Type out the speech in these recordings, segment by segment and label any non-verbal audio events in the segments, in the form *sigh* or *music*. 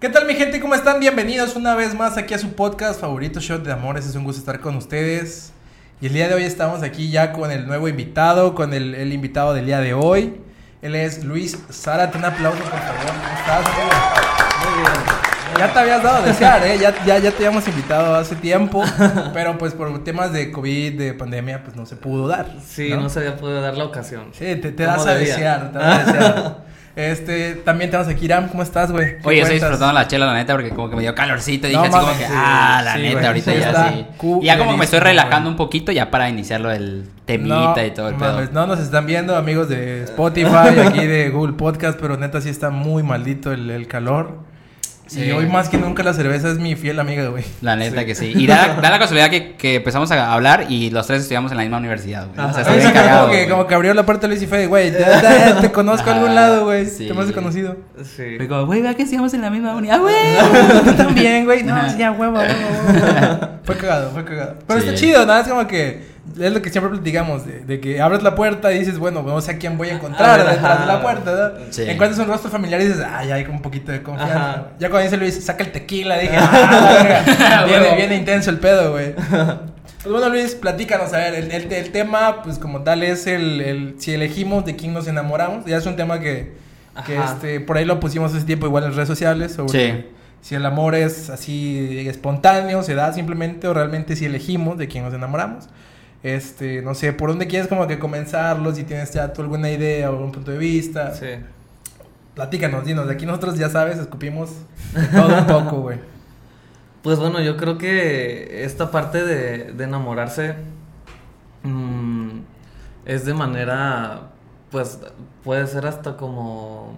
¿Qué tal mi gente? ¿Cómo están? Bienvenidos una vez más aquí a su podcast favorito, Shot de Amores. Es un gusto estar con ustedes. Y el día de hoy estamos aquí ya con el nuevo invitado, con el, el invitado del día de hoy. Él es Luis Zárate. Un aplauso, por favor. ¿Cómo estás? Muy bien. Ya te habías dado a desear, ¿eh? Ya, ya, ya te habíamos invitado hace tiempo, pero pues por temas de COVID, de pandemia, pues no se pudo dar. Sí, no, se había podido dar la ocasión. Sí, te, te das a desear, te das a desear. *laughs* Este, también tenemos aquí Iram, ¿cómo estás, güey? ¿Qué Oye, estoy disfrutando la chela, la neta, porque como que me dio calorcito. Dije No así como que, sí, ah, la sí, neta, ahorita ya sí. Y ya como que me estoy relajando un poquito ya para iniciarlo del temita y todo el pedo. mames, no nos están viendo amigos de Spotify, aquí de Google Podcast, pero neta sí está muy maldito el, el calor. Sí. Y hoy más que nunca la cerveza es mi fiel amiga, güey. La neta que sí. Y da, da la casualidad que, que empezamos a hablar y los tres estudiamos en la misma universidad, güey. O sea, está bien *laughs* como, que, güey. como que abrió la puerta Luis y fue, güey, ya- ya te *laughs* conozco a algún Ajá, lado, güey. sí. Te hemos conocido. Sí. Fue como, güey, vea que estudiamos en la misma unidad, güey. *laughs* Tú también, güey. No, ya, huevo, huevo, huevo. Fue cagado, fue cagado. Pero Sí. está chido, nada, es como que es lo que siempre platicamos, de, de que abres la puerta y dices, bueno, no sé a quién voy a encontrar Ah, detrás de la puerta. Sí. Encuentras un rostro familiar y dices, ah, ya hay un poquito de confianza. Ajá. Ya cuando dice Luis, saca el tequila, dije, ah, verga. *laughs* viene, viene intenso el pedo, güey. *laughs* Pues bueno, Luis, platícanos, a ver, el, el- el tema, pues como tal, es el, el si elegimos de quién nos enamoramos. Ya es un tema que, este, por ahí lo pusimos hace tiempo igual en redes sociales, sobre Sí. si el amor es así espontáneo, se da simplemente, o realmente si elegimos de quién nos enamoramos. Este, no sé, ¿por dónde quieres como que comenzarlo? Si tienes ya tú alguna idea o algún punto de vista. Sí. Platícanos, dinos, de aquí nosotros ya sabes, escupimos todo un poco, güey. *laughs* Pues bueno, yo creo que esta parte de, de enamorarse mm, es de manera, pues puede ser hasta como,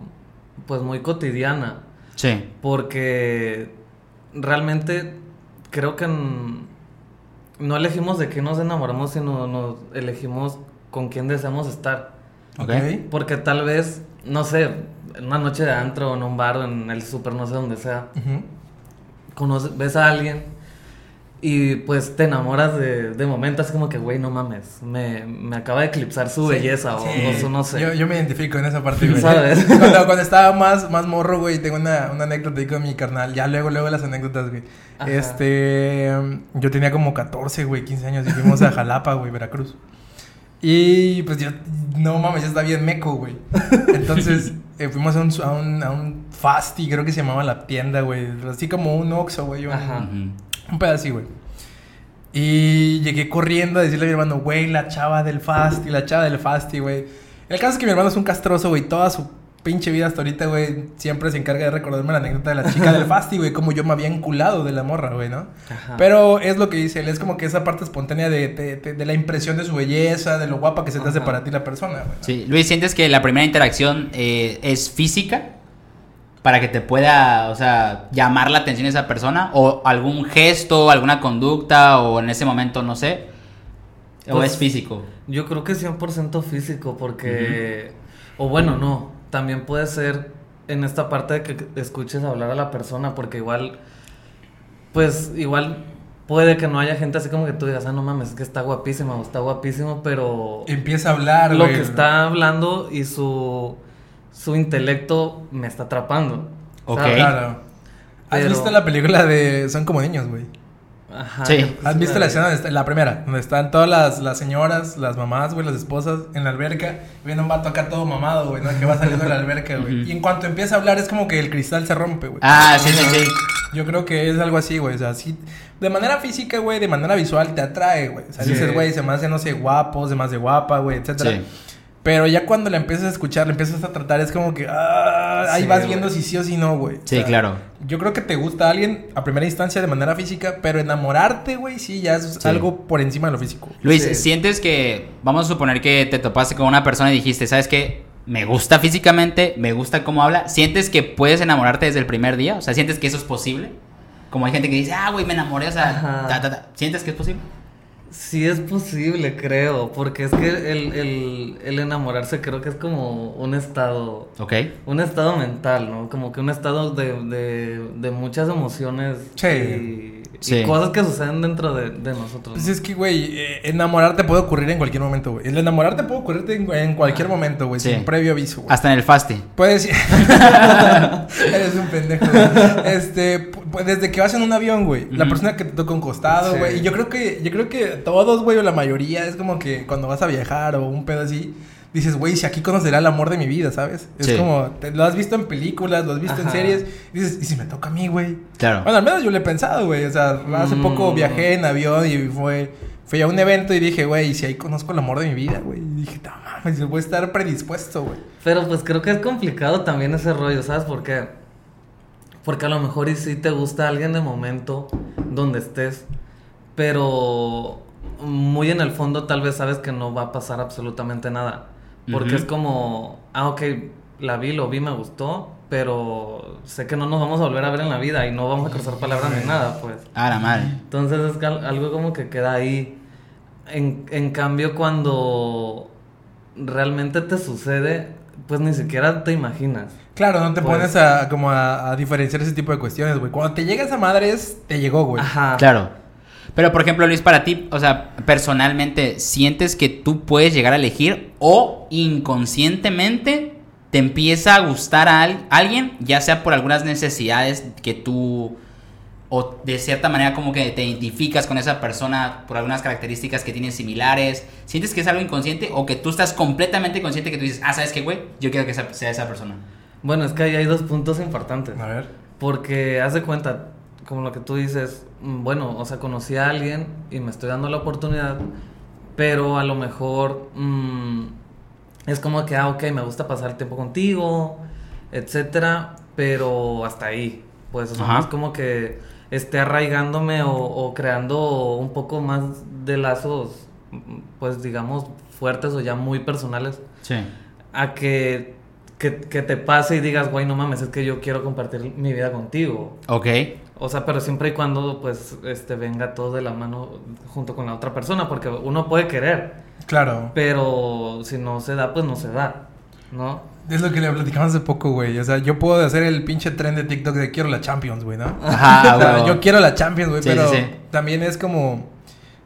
pues muy cotidiana. Sí. Porque realmente creo que n- no elegimos de qué nos enamoramos, sino nos elegimos con quién deseamos estar. Ok. Porque tal vez, no sé, en una noche de antro o en un bar o en el súper, no sé dónde sea, conoces, ves a alguien y pues te enamoras de, de momento, así como que, güey, no mames, me, me acaba de eclipsar su Sí, belleza o, sí. o su no sé. Yo, yo me identifico en esa parte, güey. ¿Sabes? *laughs* Cuando, cuando estaba más, más morro, güey, tengo una, una anécdota ahí con mi carnal. Ya luego, luego las anécdotas, güey. Ajá. Este, yo tenía como 14, güey, 15 años y fuimos a *laughs* Jalapa, güey, Veracruz. Y pues yo, no mames, ya está bien meco, güey. Entonces, *laughs* eh, fuimos a un, a un, a un Fasti, creo que se llamaba la tienda, güey. Así como un Oxxo, güey. un-. Un pedacito, güey. Y llegué corriendo a decirle a mi hermano, güey, la chava del Fasti, la chava del Fasti, güey. El caso es que mi hermano es un castroso, güey. Toda su pinche vida hasta ahorita, güey, siempre se encarga de recordarme la anécdota de la chica del Fasti, güey. Como yo me había enculado de la morra, güey, ¿no? Ajá. Pero es lo que dice él, es como que esa parte espontánea de, de- de- de la impresión de su belleza, de lo guapa que se te hace para ti la persona, güey. ¿no? Sí. Luis, ¿sientes que la primera interacción eh, es física? Para que te pueda, o sea, llamar la atención esa persona. O algún gesto, alguna conducta, o en ese momento, no sé. O Pues, es físico. Yo creo que 100% físico, porque. O bueno, no. También puede ser en esta parte de que escuches hablar a la persona, porque igual. Pues igual puede que no haya gente así como que tú digas, ah, no mames, es que está guapísima o está guapísimo, pero. Empieza a hablar, lo güey. que está hablando y su. Su intelecto me está atrapando. Ok. ¿sabes? Claro. ¿Has Pero- visto la película de Son como niños, güey? Ajá. Sí. ¿Has visto la escena, donde está- la primera, donde están todas las, las señoras, las mamás, güey, las esposas en la alberca? y Viene un vato acá todo mamado, güey, ¿no? Que va saliendo de la alberca, güey. Y en cuanto empieza a hablar es como que el cristal se rompe, güey. Ah, sí, sí, sí. Yo creo que es algo así, güey. O sea, sí, de manera física, güey, de manera visual te atrae, güey. O sea, Sí. dices, güey, se me hace, no sé, guapo, se me hace guapa, güey, etcétera. Sí. Pero ya cuando la empiezas a escuchar, la empiezas a tratar, es como que, ah, ahí Sí, vas güey. viendo si sí o si no, güey. O Sí, sea, claro. Yo creo que te gusta a alguien a primera instancia de manera física, pero enamorarte, güey, sí, ya es Sí. algo por encima de lo físico. Luis, Sí. ¿sientes que, vamos a suponer que te topaste con una persona y dijiste, ¿sabes qué? Me gusta físicamente, me gusta cómo habla. ¿Sientes que puedes enamorarte desde el primer día? O sea, ¿sientes que eso es posible? Como hay gente que dice, ah, güey, me enamoré, o sea, Ajá. ta, ta, ta. ¿sientes que es posible? Sí es posible, creo, porque es que el, el, el enamorarse creo que es como un estado, Ok. un estado mental, ¿no? Como que un estado de, de, de muchas emociones Sí. y, Sí. y cosas que suceden dentro de, de nosotros. Pues ¿no? es que, güey, eh, enamorarte puede ocurrir en cualquier momento, güey. El enamorarte puede ocurrirte en, en cualquier momento, güey, Sí. sin previo aviso, güey. Hasta en el fasti. Puedes *laughs* Eres un pendejo, güey. Este, pu- pues desde que vas en un avión, güey. La persona que te toca un costado, Sí. güey. Y yo creo que, yo creo que todos, güey, o la mayoría, es como que cuando vas a viajar o un pedo así, dices, güey, si aquí conocerá el amor de mi vida, ¿sabes? Es Sí. como, te- lo has visto en películas, lo has visto en series, y dices, ¿y si me toca a mí, güey? Claro. Bueno, al menos yo lo he pensado, güey. O sea, hace Mm. poco viajé en avión y fue. Fui a un evento y dije, güey, si ahí conozco el amor de mi vida, güey. Y dije, no mames, yo voy a estar predispuesto, güey. Pero pues creo que es complicado también ese rollo, ¿sabes por qué? Porque a lo mejor y sí te gusta alguien de momento donde estés, pero muy en el fondo tal vez sabes que no va a pasar absolutamente nada. Porque es como, ah, ok, la vi, lo vi, me gustó, pero sé que no nos vamos a volver a ver en la vida y no vamos a cruzar palabras ni nada, pues. Ah, la madre. Entonces es algo como que queda ahí. En, en cambio, cuando realmente te sucede, pues ni siquiera te imaginas. Claro, no te Pues- pones a como a, a diferenciar ese tipo de cuestiones, güey. Cuando te llega esa madre es, te llegó, güey. Ajá. Claro. Pero, por ejemplo, Luis, para ti, o sea, personalmente, ¿sientes que tú puedes llegar a elegir o inconscientemente te empieza a gustar a al- alguien, ya sea por algunas necesidades que tú, o de cierta manera como que te identificas con esa persona por algunas características que tienen similares? ¿Sientes que es algo inconsciente o que tú estás completamente consciente que tú dices, ah, ¿sabes qué, güey? Yo quiero que sea esa persona. Bueno, es que ahí hay dos puntos importantes. A ver. Porque haz de cuenta, como lo que tú dices, mm, bueno, o sea, conocí a alguien y me estoy dando la oportunidad, pero a lo mejor mm, es como que, ah, ok, me gusta pasar el tiempo contigo, etcétera, pero hasta ahí. Pues, o sea, es como que esté arraigándome o, o creando un poco más de lazos, mm, pues digamos, fuertes o ya muy personales Sí. a que, que, que te pase y digas, güey, no mames, es que yo quiero compartir mi vida contigo. Ok. O sea, pero siempre y cuando, pues, este, venga todo de la mano junto con la otra persona, porque uno puede querer, Claro. pero si no se da, pues no se da, ¿no? Es lo que le platicamos hace poco, güey. O sea, yo puedo hacer el pinche tren de TikTok de quiero la Champions, güey, ¿no? Ajá, *laughs* O sea, yo quiero la Champions, güey, Sí, pero sí, sí. también es como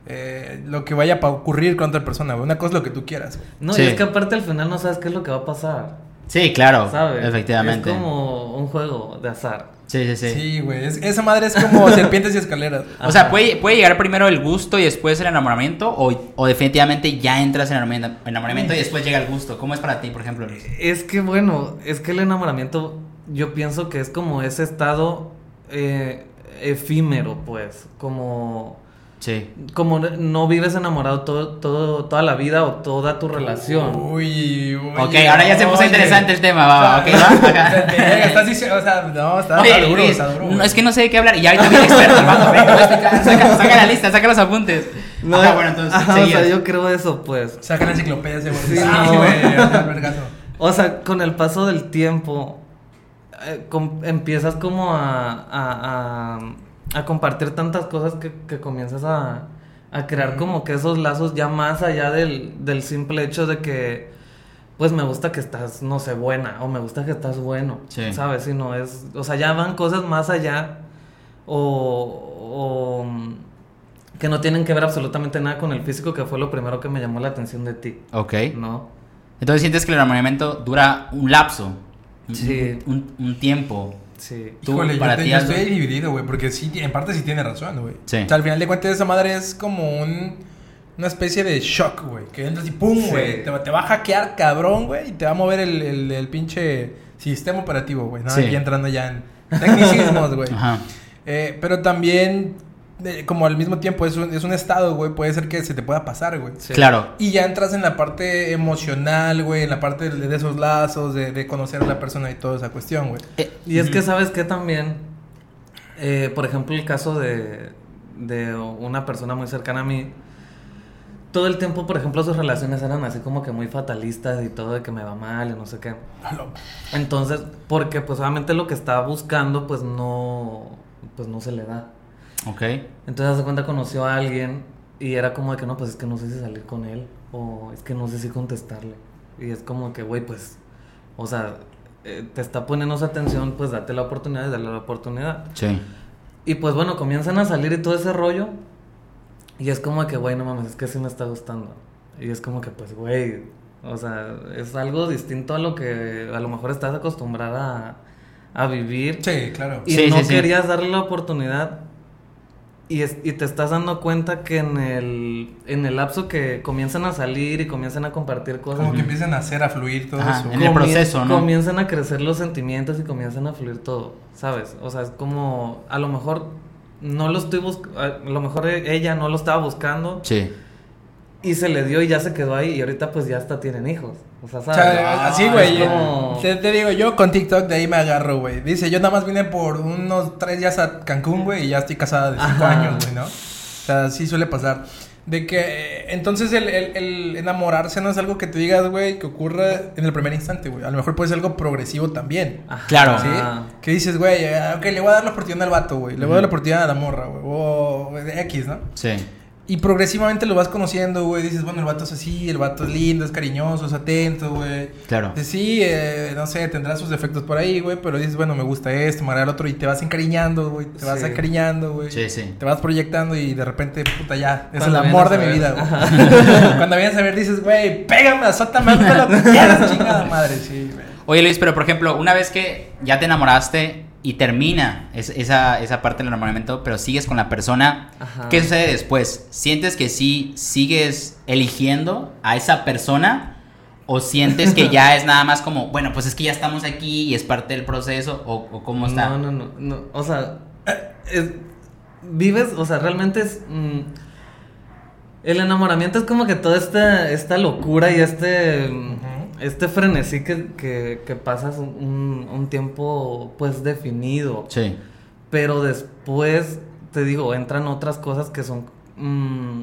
eh, lo que vaya a ocurrir con otra persona, güey. Una cosa es lo que tú quieras, güey. No, Sí. y es que aparte al final no sabes qué es lo que va a pasar, Sí, claro. ¿sabes? Efectivamente. Es como un juego de azar. Sí, sí, sí. Sí, güey. Es- esa madre es como *laughs* serpientes y escaleras. O sea. ¿puede, puede llegar primero el gusto y después el enamoramiento o, o definitivamente ya entras en enamoramiento, enamoramiento y después llega el gusto. ¿Cómo es para ti, por ejemplo? Luis? Es que bueno, es que el enamoramiento yo pienso que es como ese estado eh, efímero, pues, como Sí. como no vives enamorado todo, todo, toda la vida o toda tu relación. Uy, uy. Ok, ahora ya se puso oye. interesante el tema, va, va, ok, va, *laughs* estás diciendo, o sea, no, está, Oye, está duro, Luis, está duro. no, güey. es que no sé de qué hablar y ahorita viene experto, a explicar, saca, saca la lista, saca los apuntes. No, Ajá, bueno, entonces, ajá, o sea, yo creo eso, pues. Saca la enciclopedia güey. Sí, Sí, no. güey, o sea, vergazo. O sea, con el paso del tiempo, eh, empiezas como a, a, a, a compartir tantas cosas que, que comienzas a, a crear como que esos lazos ya más allá del, del simple hecho de que, pues me gusta que estás, no sé, buena, o me gusta que estás bueno, Sí. ¿sabes? Es, o sea, ya van cosas más allá, o, o, que no tienen que ver absolutamente nada con el físico, que fue lo primero que me llamó la atención de ti, Ok. ¿no? Entonces sientes que el enamoramiento dura un lapso. un- Sí. Un, un tiempo. Sí. Tú, Híjole, yo, para te- ti, yo Aldo. estoy dividido, güey, porque sí, en parte sí tiene razón, güey. Sí. O sea, al final de cuentas esa madre es como un, una especie de shock, güey, que entras y pum, Sí. güey, te, va- te va a hackear cabrón, güey, y te va a mover el, el, el pinche sistema operativo, güey, ¿no? Sí. Aquí entrando ya en tecnicismos, *laughs* güey. Ajá. Eh, pero también, como al mismo tiempo es un, es un estado, güey, puede ser que se te pueda pasar, güey. Sí. Claro. Y ya entras en la parte emocional, güey, en la parte de, de esos lazos, de, de conocer a la persona y toda esa cuestión, güey. Eh, Y es que sabes que también, eh, por ejemplo, el caso de, de una persona muy cercana a mí, todo el tiempo, por ejemplo, sus relaciones eran así como que muy fatalistas y todo de que me va mal y no sé qué. Entonces, porque pues obviamente lo que estaba buscando pues no, pues no se le da. Ok. Entonces, hace cuenta conoció a alguien y era como de que no, pues es que no sé si salir con él o es que no sé si contestarle. Y es como que, güey, pues, o sea, eh, te está poniendo esa atención, pues date la oportunidad y dale la oportunidad. Sí. Y pues bueno, comienzan a salir y todo ese rollo. Y es como que, güey, no mames, es que sí me está gustando. Y es como que, pues, güey, o sea, es algo distinto a lo que a lo mejor estás acostumbrada a, a vivir. Sí, claro. Y Sí, no sí, sí. querías darle la oportunidad. Y, es- y te estás dando cuenta que en el, en el lapso que comienzan a salir y comienzan a compartir cosas. Como que empiezan a hacer, a fluir todo Ajá, eso. en el proceso, ¿no? Comienzan a crecer los sentimientos y comienzan a fluir todo, ¿sabes? O sea, es como, a lo mejor no lo estoy buscando, a lo mejor e- ella no lo estaba buscando Sí. Y se le dio y ya se quedó ahí y ahorita pues ya hasta tienen hijos. O sea, O ¿sabes? sea, Ah, así, güey. como- Te, te digo, yo con TikTok de ahí me agarro, güey. Dice, yo nada más vine por unos tres días a Cancún, güey, y ya estoy casada de cinco Ajá. años, güey, ¿no? O sea, sí suele pasar. De que, eh, entonces, el, el- el enamorarse no es algo que tú digas, güey, que ocurre en el primer instante, güey. A lo mejor puede ser algo progresivo también. Ajá. Claro. ¿Sí? Que dices, güey, eh, ok, le voy a dar la oportunidad al vato, güey. Le voy a dar la oportunidad a la morra, güey. O de X, ¿no? Sí. Y progresivamente lo vas conociendo, güey. Dices, bueno, el vato es así, el vato es lindo, es cariñoso, es atento, güey. Claro. Dices, Sí, eh, no sé, tendrá sus defectos por ahí, güey. Pero dices, bueno, me gusta esto, me agrada el otro. Y te vas encariñando, güey. Te vas encariñando, güey. Sí, sí. Te vas proyectando y de repente, puta, ya. Es el amor de mi vida, güey. *laughs* Cuando vienes a ver, dices, güey, pégame, azótame, hazme lo que *laughs* quieras, chingada madre. Sí, güey. Oye Luis, pero por ejemplo, una vez que ya te enamoraste y termina es- esa, esa parte del enamoramiento, pero sigues con la persona, Ajá. ¿qué sucede después? ¿Sientes que sí sigues eligiendo a esa persona? ¿O sientes que ya es nada más como, bueno, pues es que ya estamos aquí y es parte del proceso? ¿O, o cómo está? No, no, no, no. O sea, es- vives, o sea, realmente es... mm, el enamoramiento es como que toda esta, esta locura y este, mm. Este frenesí que, que, que pasas un, un tiempo pues definido. Sí. Pero después, te digo, entran otras cosas que son... mm,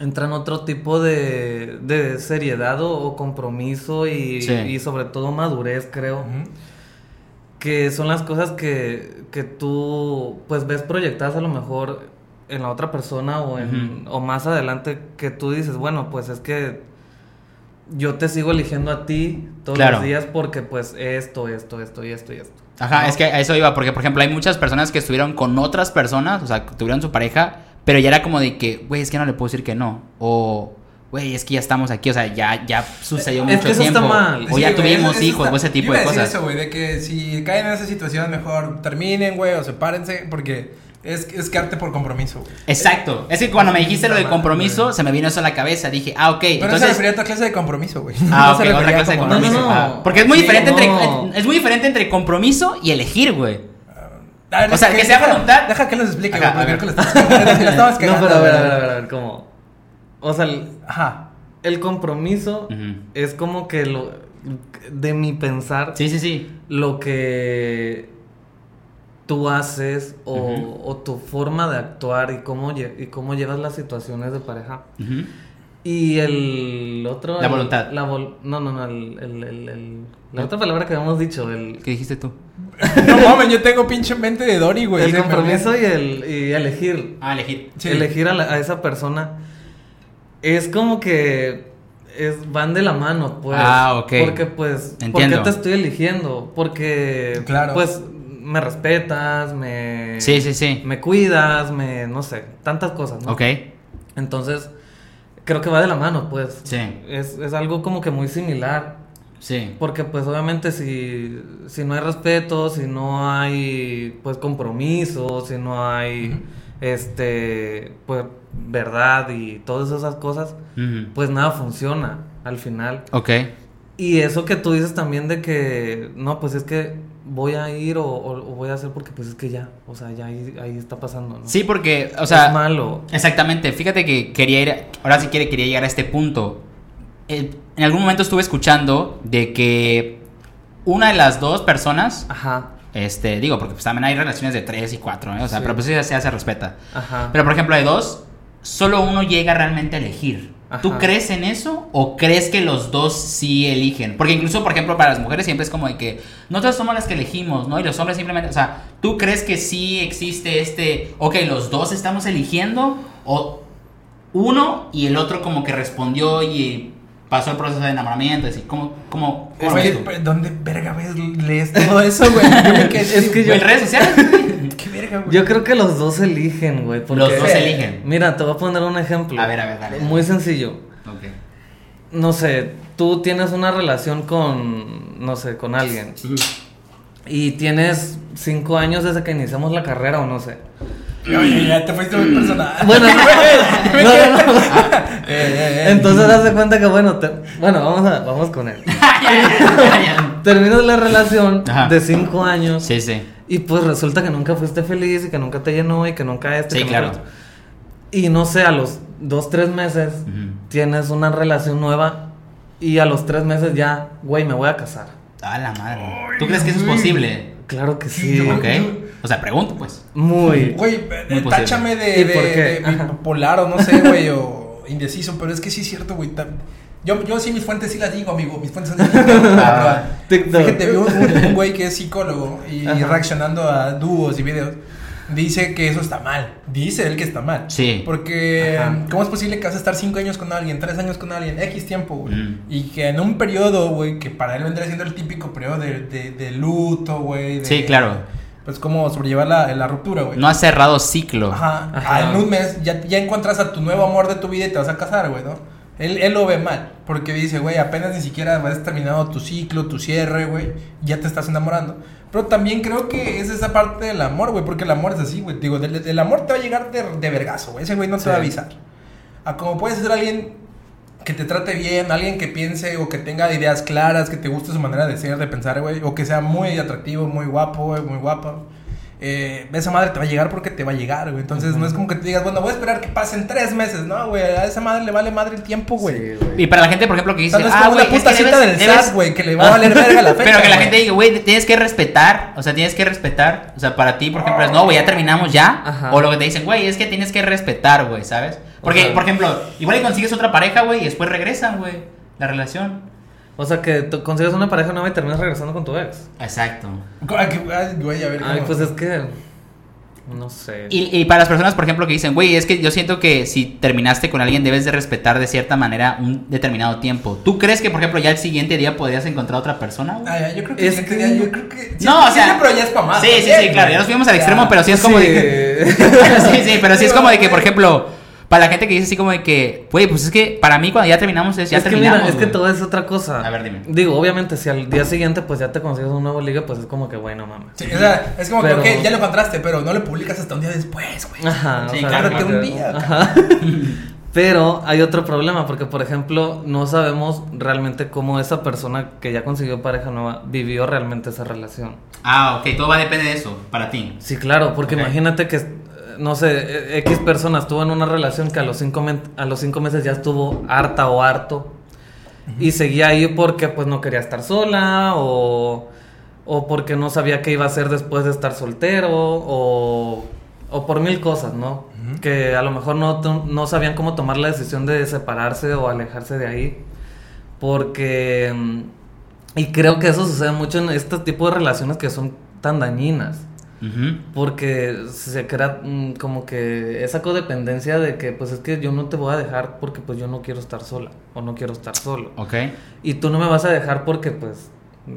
entran otro tipo de, de seriedad o, o compromiso y, Sí. y sobre todo madurez, creo que son las cosas que, que tú pues ves proyectadas a lo mejor en la otra persona o en o más adelante que tú dices, bueno, pues es que yo te sigo eligiendo a ti todos Claro. los días porque pues esto, esto, esto y esto y esto. Ajá, ¿no? es que a eso iba, porque por ejemplo hay muchas personas que estuvieron con otras personas, o sea, que tuvieron su pareja, pero ya era como de que, güey, es que no le puedo decir que no. O, güey, es que ya estamos aquí, o sea, ya, ya sucedió Es mucho que eso está tiempo. mal. O Sí, ya tuvimos eso- hijos, está- o ese yo tipo iba de a decir cosas. eso, güey, de que si caen en esa situación, mejor terminen, güey, o sepárense, porque es, es quedarte por compromiso, güey. Exacto. Es que cuando me dijiste lo de compromiso, se me vino eso a la cabeza. Dije, ah, ok. Pero no se entonces, refería a otra clase de compromiso, güey. Ah, *laughs* No ok, otra clase de compromiso. No, no, no. Ah, porque es muy Sí, diferente no. entre es muy diferente entre compromiso y elegir, güey. A ver, O sea, deja que sea deja- voluntad. Deja que les explique, Ajá, güey, a porque ver. *laughs* que estabas No, pero a ver, a ver, a ver, a ver, ¿cómo? O sea, el, Ajá. el compromiso es como que lo de mi pensar Sí, sí, sí. lo que tú haces o, tu forma de actuar y cómo, y cómo llevas las situaciones de pareja. Y el otro... La el- voluntad. La vol- no, no, no, el, el- el- el- la otra palabra que habíamos dicho, el, ¿Qué dijiste tú? *laughs* No mames, yo tengo pinche mente de Dory, güey. el me compromiso y el y elegir. Ah, elegir. Sí. Elegir a, la- a esa persona es como que es, van de la mano, pues. Ah, ok. Porque, pues, ¿por Entiendo. qué te estoy eligiendo? Porque, Claro. pues, me respetas, me... Sí, sí, sí. Me cuidas, me... no sé, tantas cosas, ¿no? Ok. Entonces, creo que va de la mano, pues. Sí. Es, es algo como que muy similar. Sí. Porque pues obviamente si, si no hay respeto, si no hay pues compromiso, si no hay este pues verdad y todas esas cosas, pues nada funciona al final. Ok. Y eso que tú dices también de que no, pues es que voy a ir o, o- o voy a hacer porque pues es que ya, o sea, ya ahí, ahí está pasando, ¿no? Sí, porque, o sea, es malo. Exactamente, fíjate que quería ir, ahora sí quiere, quería llegar a este punto. Eh, en algún momento estuve escuchando de que una de las dos personas, Ajá, este, digo, porque pues también hay relaciones de tres y cuatro, ¿eh? o sea, Sí. pero pues eso ya se respeta. ajá. Pero por ejemplo, de dos, solo uno llega realmente a elegir. ¿Tú crees en eso o crees que los dos sí eligen? Porque incluso, por ejemplo, para las mujeres siempre es como de que nosotros somos las que elegimos, ¿no? Y los hombres simplemente, o sea, ¿tú crees que sí existe este, ok, los dos estamos eligiendo o uno y el otro como que respondió y pasó el proceso de enamoramiento? Así, ¿cómo, cómo, cómo pero ¿dónde verga ves, lees *laughs* todo eso, güey? Yo Es que ¿O en redes sociales? *laughs* Qué verga, güey. Yo creo que los dos eligen, güey. porque- Los dos eligen. Mira, te voy a poner un ejemplo. A ver, a ver, dale. Muy sencillo. Ok. No sé, tú tienes una relación con, no sé, con alguien. Y tienes cinco años desde que iniciamos la carrera o no sé. Oye, ya te fuiste muy personal. *laughs* Bueno, no, *laughs* *laughs* no, no. Eh, eh, eh. Entonces haz de cuenta que bueno, te- bueno, vamos a, vamos con él. Terminas la relación Ajá. de cinco años Sí, sí. y pues resulta que nunca fuiste feliz y que nunca te llenó y que nunca este. Sí, que claro. nunca- Y no sé, a los dos, tres meses tienes una relación nueva y a los tres meses ya, güey, me voy a casar. A la madre. ¿Tú crees que eso es posible? Claro que sí. Sí, Ok. O sea, pregunto, pues. Muy. Güey, Muy táchame de, ¿Y de, de Ajá. bipolar o no sé, güey, o indeciso, pero es que sí es cierto, güey. Yo, yo sí mis fuentes sí las digo, amigo. Mis fuentes son de Ah. TikTok. Fíjate, vi un, güey que es psicólogo y Ajá. reaccionando a dúos y videos. Dice que eso está mal. Dice él que está mal. Sí. Porque, Ajá. ¿cómo es posible que vas a estar 5 años con alguien, 3 años con alguien, X tiempo, güey? Mm. Y que en un periodo, güey, que para él vendría siendo el típico periodo de, de, de luto, güey. de- Sí, claro. Pues como sobrellevar la, la ruptura, güey. No has cerrado ciclo. Ajá. Ajá. Ah, En un mes ya, ya encuentras a tu nuevo amor de tu vida y te vas a casar, güey, ¿no? Él, él lo ve mal, porque dice, güey, apenas ni siquiera has terminado tu ciclo, tu cierre, güey, ya te estás enamorando. Pero también creo que es esa parte del amor, güey, porque el amor es así, güey. Digo, del- el, amor te va a llegar de, de vergazo, güey. Ese güey no te Sí. va a avisar. A como puedes ser alguien que te trate bien, alguien que piense o que tenga ideas claras, que te guste su manera de ser, de pensar, güey, o que sea muy atractivo, muy guapo, güey, muy guapa. Eh, esa madre te va a llegar porque te va a llegar, güey. Entonces no es como que te digas, bueno, voy a esperar que pasen tres meses, ¿no, güey? A esa madre le vale madre el tiempo, güey. Sí. Y para la gente, por ejemplo, que O dice, sea, no es ah, como güey, una es puta que cita debes- del debes- SAT, güey, que le va a valer verga la *laughs* fecha. Pero que la gente diga, güey, tienes que respetar. O sea, tienes que respetar. O sea, para ti, por ejemplo, es, no, güey, ya terminamos ya. Ajá. O lo que te dicen, güey, es que tienes que respetar, güey, ¿sabes? Porque, por ejemplo, igual y consigues otra pareja, güey, y después regresan, güey, la relación. O sea que tú consigues una pareja nueva y terminas regresando con tu ex. Exacto. Ah, que- ay, Güey, a ver. Ay, ¿cómo? pues es que. No sé. Y, y para las personas, por ejemplo, que dicen, güey, es que yo siento que si terminaste con alguien debes de respetar de cierta manera un determinado tiempo. ¿Tú crees que, por ejemplo, ya el siguiente día podrías encontrar otra persona? Ah, ya, yo creo que, Es que- ya, yo creo que sí, No, o sea- pero ya es para más. Sí, sí, sí, claro, ya nos fuimos al Ya. extremo, pero sí es como Sí. de que... *laughs* sí, sí, pero sí es como de que, por ejemplo, para la gente que dice así como de que, güey, pues es que para mí cuando ya terminamos es ya es que terminamos. mira, es que todo es otra cosa. A ver, dime. Digo, obviamente, si al día siguiente pues ya te consigues un nuevo liga, pues es como que, bueno, mames. Sí, o sea, es como Pero- que, ok, ya lo encontraste, pero no lo publicas hasta un día después, güey. Ajá, Sí, o sea, claro, que- un día, Ajá. *laughs* Pero hay otro problema, porque por ejemplo, no sabemos realmente cómo esa persona que ya consiguió pareja nueva vivió realmente esa relación. Ah, ok, todo va a depender de eso, para ti. Sí, claro, porque imagínate que, no sé, eh, X persona estuvo en una relación que a los cinco, a los cinco meses ya estuvo harta o harto y seguía ahí porque pues no quería estar sola o, o porque no sabía qué iba a hacer después de estar soltero o, o por mil cosas, ¿no? Que a lo mejor no, no sabían cómo tomar la decisión de separarse o alejarse de ahí porque... mm, Y creo que eso sucede mucho en este tipo de relaciones que son tan dañinas. Porque se crea mm, como que esa codependencia de que pues es que yo no te voy a dejar porque pues yo no quiero estar sola o no quiero estar solo. Ok. Y tú no me vas a dejar porque pues,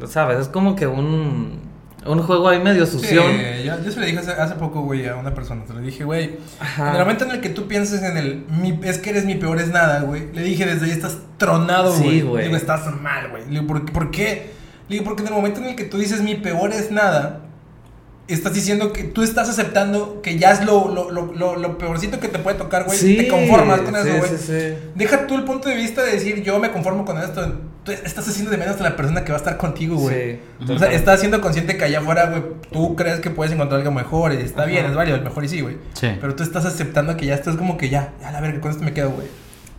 sabes, es como que un, un juego ahí medio Sí, sución. yo, yo se lo dije hace, hace poco, güey, a una persona. Se lo dije, güey. En el momento en el que tú pienses en el. mi- es que eres mi peor es nada, güey. Le dije, desde ahí estás tronado, Sí, güey. güey. Le digo, estás mal, güey. Le digo, ¿por, qué- ¿por qué? Le digo, porque en el momento en el que tú dices mi peor es nada. Estás diciendo que tú estás aceptando que ya es lo, lo, lo, lo, lo peorcito que te puede tocar, güey. Sí, te conformas con sí, eso, güey. sí, sí. Deja tú el punto de vista de decir yo me conformo con esto. Tú estás haciendo de menos a la persona que va a estar contigo, güey. Sí. O sea, estás siendo consciente que allá afuera, güey, tú crees que puedes encontrar algo mejor. Y está Ajá. bien, es válido, mejor y sí, güey. Sí. Pero tú estás aceptando que ya estás como que ya, ya la verga, con esto me quedo, güey.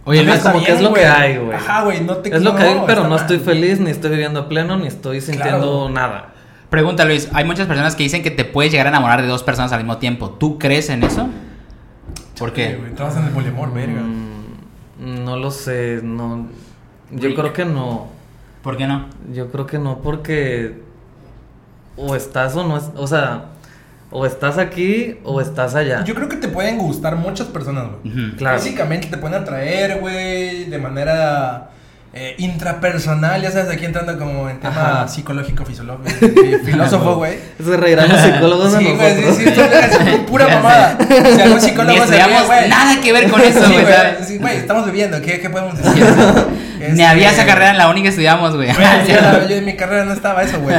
Oye, Luis, como que es lo que hay, güey. Ajá, güey, no te Es lo que hay, pero no mal. estoy feliz, ni estoy viviendo a pleno, ni estoy sintiendo Claro. nada. Pregunta Luis, hay muchas personas que dicen que te puedes llegar a enamorar de dos personas al mismo tiempo. ¿Tú crees en eso? ¿Por qué? vas en el poliamor, verga. Mm, no lo sé, no. Yo creo que no. ¿Por qué no? Yo creo que no, porque o estás o no es, o sea, o estás aquí o estás allá. Yo creo que te pueden gustar muchas personas, güey. Claro. Físicamente te pueden atraer, güey, de manera eh, intrapersonal, ya sabes, aquí entrando como en tema Ajá. psicológico, fisiológico, *laughs* fi- filósofo, güey. Se reirán psicólogos Sí, güey, sí, sí, esto es pura mamada. Si algún Ni psicólogo se estudiamos güey. nada que ver con eso, Sí, güey, estamos viviendo, ¿qué, qué podemos decir? *laughs* Ni Este, había esa carrera en la única que estudiamos, güey. *laughs* Yo, en mi carrera no estaba eso, güey.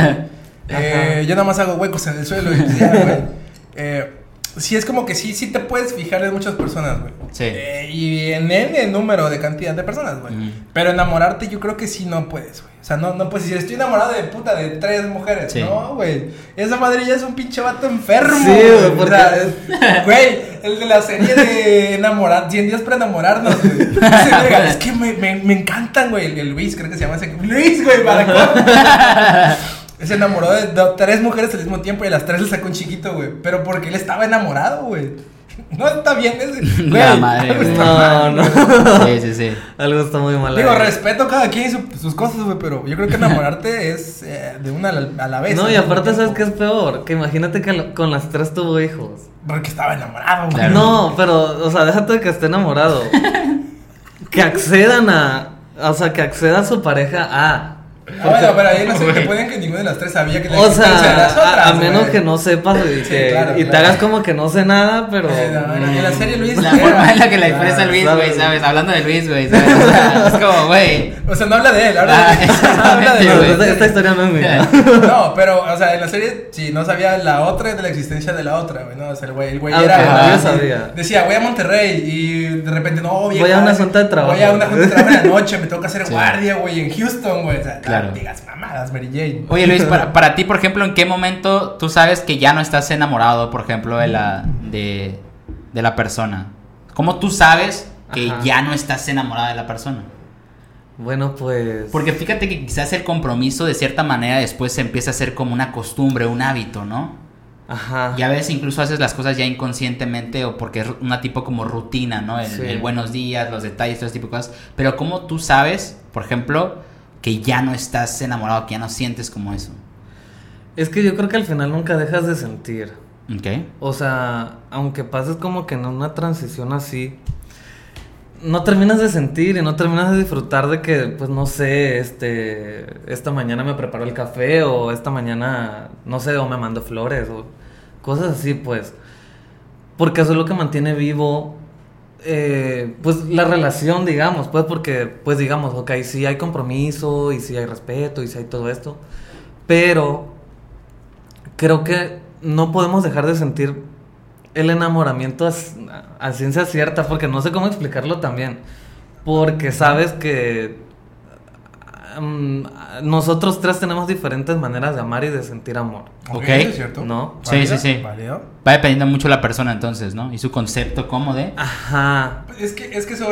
Eh, yo nada más hago huecos en el suelo y ya, güey. Eh, sí, es como que sí, sí te puedes fijar en muchas personas, güey. Sí. Eh, y en N número de cantidad de personas, güey. Pero enamorarte yo creo que sí no puedes, güey. O sea, no, no puedes decir, estoy enamorado de puta de tres mujeres. Sí. No, güey. Esa madre ya es un pinche vato enfermo. Sí, güey, O porque- sea, es- *laughs* Güey, el de la serie de enamorar, 100 días para enamorarnos, güey. Es que me, me, me encantan, güey. El, el Luis, creo que se llama ese. Luis, güey, para *laughs* Se enamoró de, de tres mujeres al mismo tiempo y a las tres le sacó un chiquito, güey. Pero porque él estaba enamorado, güey. *laughs* No está bien ese. Güey, La madre, algo güey. está No, mal, no. güey. Sí, sí, sí. Algo está muy mal. Digo, respeto a cada quien y su- sus cosas, güey, pero yo creo que enamorarte *laughs* es eh, de una a la, a la vez. No, y aparte, ¿sabes qué es peor? Que imagínate que lo- con las tres tuvo hijos. Porque estaba enamorado, güey. Claro. No, pero, o sea, déjate de que esté enamorado. *laughs* que accedan a. O sea, que acceda a su pareja a. Ah, bueno, pero ahí no sé, te pueden que ninguna de las tres sabía que la O existencia de las sea, otras, a, a menos güey. que no sepas y, Sí, que- claro, y te claro. hagas como que no sé nada, pero. No, en la- serie Luis. La era- forma en la que la Claro, expresa Luis, güey, ¿sabes? Hablando de Luis, güey, ¿sabes? O sea, es como, güey. O sea, no habla de él, habla Ah, de exactamente, *laughs* habla de No, güey. esta, esta historia no es mía. No, pero, o sea, en la serie, sí, no sabía la otra de la existencia de la otra, güey, ¿no? O sea, el güey, el güey Ah, era. yo sabía. Decía, voy a Monterrey y de repente, no, Voy a una junta de trabajo. Voy a una junta de trabajo en la noche, me tengo que hacer guardia, güey, en Houston, güey. O sea, Claro. digas mamadas, Mary Jane. Oye, Luis, para, *laughs* para ti, por ejemplo, ¿en qué momento tú sabes que ya no estás enamorado, por ejemplo, de la, de, de la persona? ¿Cómo tú sabes que Ajá. ya no estás enamorada de la persona? Bueno, pues. Porque fíjate que quizás el compromiso de cierta manera después se empieza a hacer como una costumbre, un hábito, ¿no? Ajá. Y a veces incluso haces las cosas ya inconscientemente o porque es una tipo como rutina, ¿no? El, Sí. el buenos días, los detalles, todo ese tipo de cosas. Pero ¿cómo tú sabes, por ejemplo, que ya no estás enamorado, que ya no sientes como eso? Es que yo creo que al final nunca dejas de sentir. ¿Ok? O sea, aunque pases como que en una transición así, no terminas de sentir y no terminas de disfrutar de que, pues no sé, este, esta mañana me preparó el café o esta mañana, no sé, o me mandó flores o cosas así, pues. Porque eso es lo que mantiene vivo, eh, pues la relación, digamos, pues porque, pues digamos, ok, sí hay compromiso y sí hay respeto y sí hay todo esto, pero creo que no podemos dejar de sentir el enamoramiento a, a ciencia cierta, porque no sé cómo explicarlo también. Porque sabes que mm, nosotros tres tenemos diferentes maneras de amar y de sentir amor. Ok. ¿eso es cierto? No. Sí, ¿Válido? sí, sí. ¿Válido? Va dependiendo mucho de la persona entonces, ¿no? Y su concepto como de... Ajá. Es que, es que eso,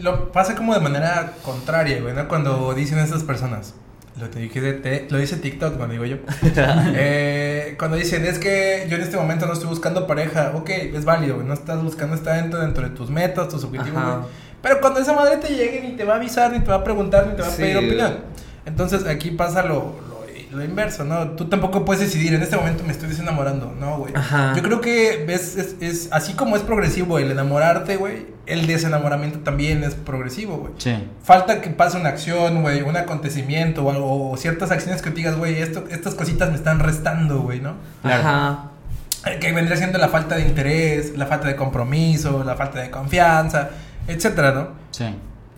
lo pasa como de manera contraria, güey, ¿no? Cuando dicen estas personas. Lo, te dije de- te- lo dice TikTok, no digo yo. *laughs* Eh, cuando dicen, es que yo en este momento no estoy buscando pareja, ok, es válido, güey, no estás buscando, está dentro, dentro de tus metas, tus objetivos, Ajá. güey. Pero cuando esa madre te llegue, ni te va a avisar, ni te va a preguntar, ni te va a Sí, pedir opinión. Entonces aquí pasa lo, lo, lo inverso, ¿no? Tú tampoco puedes decidir, en este momento me estoy desenamorando, no, güey. Ajá. Yo creo que es, es, es así como es progresivo el enamorarte, güey, el desenamoramiento también es progresivo, güey. Sí. Falta que pase una acción, güey, un acontecimiento o algo, o ciertas acciones que te digas, güey, esto, estas cositas me están restando, güey, ¿no? Claro. Ajá. Que vendría siendo la falta de interés, la falta de compromiso, la falta de confianza, etcétera, ¿no? Sí.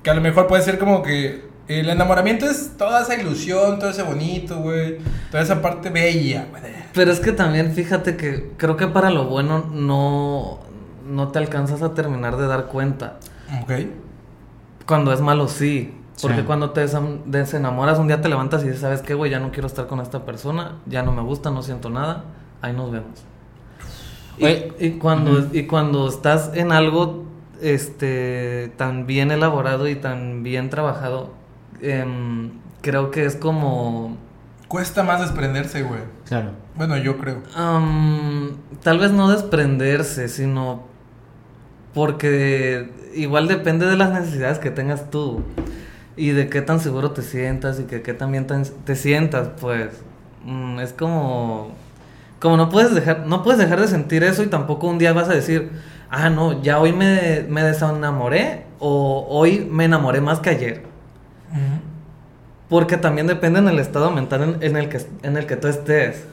Que a lo mejor puede ser como que el enamoramiento es toda esa ilusión, todo ese bonito, güey, toda esa parte bella, güey. Pero es que también fíjate que creo que para lo bueno no, no te alcanzas a terminar de dar cuenta. Ok. Cuando es malo, sí. Porque Sí. cuando te desam- desenamoras, un día te levantas y dices, ¿sabes qué, güey? Ya no quiero estar con esta persona, ya no me gusta, no siento nada, ahí nos vemos. Y cuando, y cuando estás en algo este, tan bien elaborado y tan bien trabajado, em, creo que es como... Cuesta más desprenderse, güey. Claro. Bueno, yo creo. tal vez no desprenderse, sino porque igual depende de las necesidades que tengas tú y de qué tan seguro te sientas y que qué tan bien te, te sientas, pues mm, es como como no puedes dejar no puedes dejar de sentir eso y tampoco un día vas a decir, "Ah, no, ya hoy me me desenamoré o hoy me enamoré más que ayer." Porque también depende en el estado mental en, en el, que, en el que tú estés.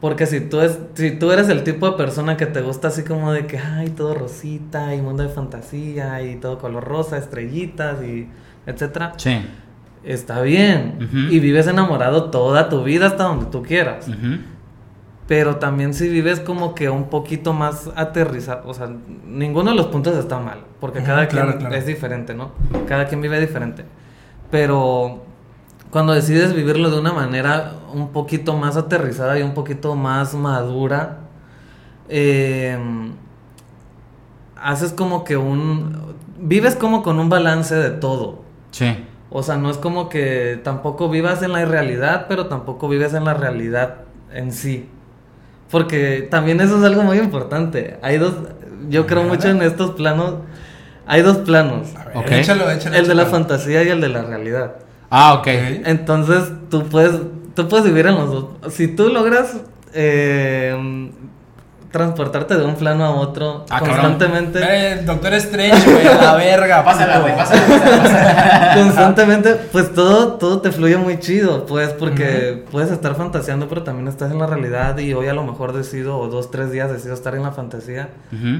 Porque si tú, es, si tú eres el tipo de persona que te gusta así como de que, ay, todo rosita y mundo de fantasía y todo color rosa, estrellitas y etcétera, Sí. está bien. Y vives enamorado toda tu vida hasta donde tú quieras. Pero también si vives como que un poquito más aterrizado, o sea, ninguno de los puntos está mal, porque cada claro, quien claro. es diferente, ¿no? Cada quien vive diferente. Pero cuando decides vivirlo de una manera un poquito más aterrizada y un poquito más madura, eh, haces como que un... Vives como con un balance de todo. Sí. O sea, no es como que tampoco vivas en la irrealidad, pero tampoco vives en la realidad en sí. Porque también eso es algo muy importante. Hay dos, yo creo mucho en estos planos. Hay dos planos. A ver, Ok. échalo, échalo. El de la fantasía y el de la realidad. Ah, ok. Ok. Entonces tú puedes, tú puedes vivir en los dos. Si tú logras eh, transportarte de un plano a otro Ah, constantemente. Eh, Doctor Strange, güey, a la *laughs* verga. Pásala, puto. güey, pásala, pásala, pásala. constantemente, pues todo, todo te fluye muy chido, pues, porque puedes estar fantaseando, pero también estás en la realidad y hoy a lo mejor decido, o dos, tres días decido estar en la fantasía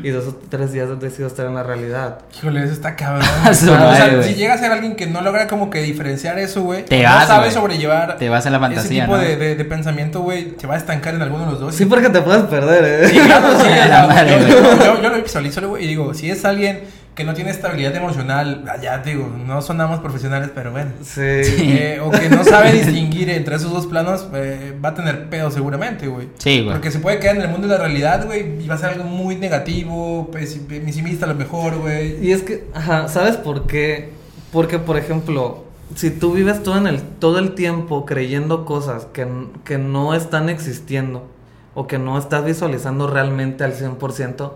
y dos o tres días decido estar en la realidad. Híjole, eso está cabrón. *laughs* O sea, si llega a ser alguien que no logra como que diferenciar eso, güey. Te no vas, sabe güey. sobrellevar. Te vas a la fantasía, Ese tipo ¿no? de, de- de pensamiento, güey, se va a estancar en alguno de los dos. Sí, porque te puedes perder, ¿eh? Sí, *laughs* yo, lo visualizo, güey, y digo, si es alguien que no tiene estabilidad emocional, ah, ya te digo, no sonamos profesionales, pero bueno. Sí. Eh, o que no sabe distinguir entre esos dos planos, eh, va a tener pedo seguramente, güey. Sí, güey. Porque se puede quedar en el mundo de la realidad, güey, y va a ser algo muy negativo, pesi- pesimista a lo mejor, güey. Y es que, ajá, ¿sabes por qué? Porque, por ejemplo, si tú vives todo, en el, todo el tiempo creyendo cosas que, que no están existiendo o que no estás visualizando realmente al 100%,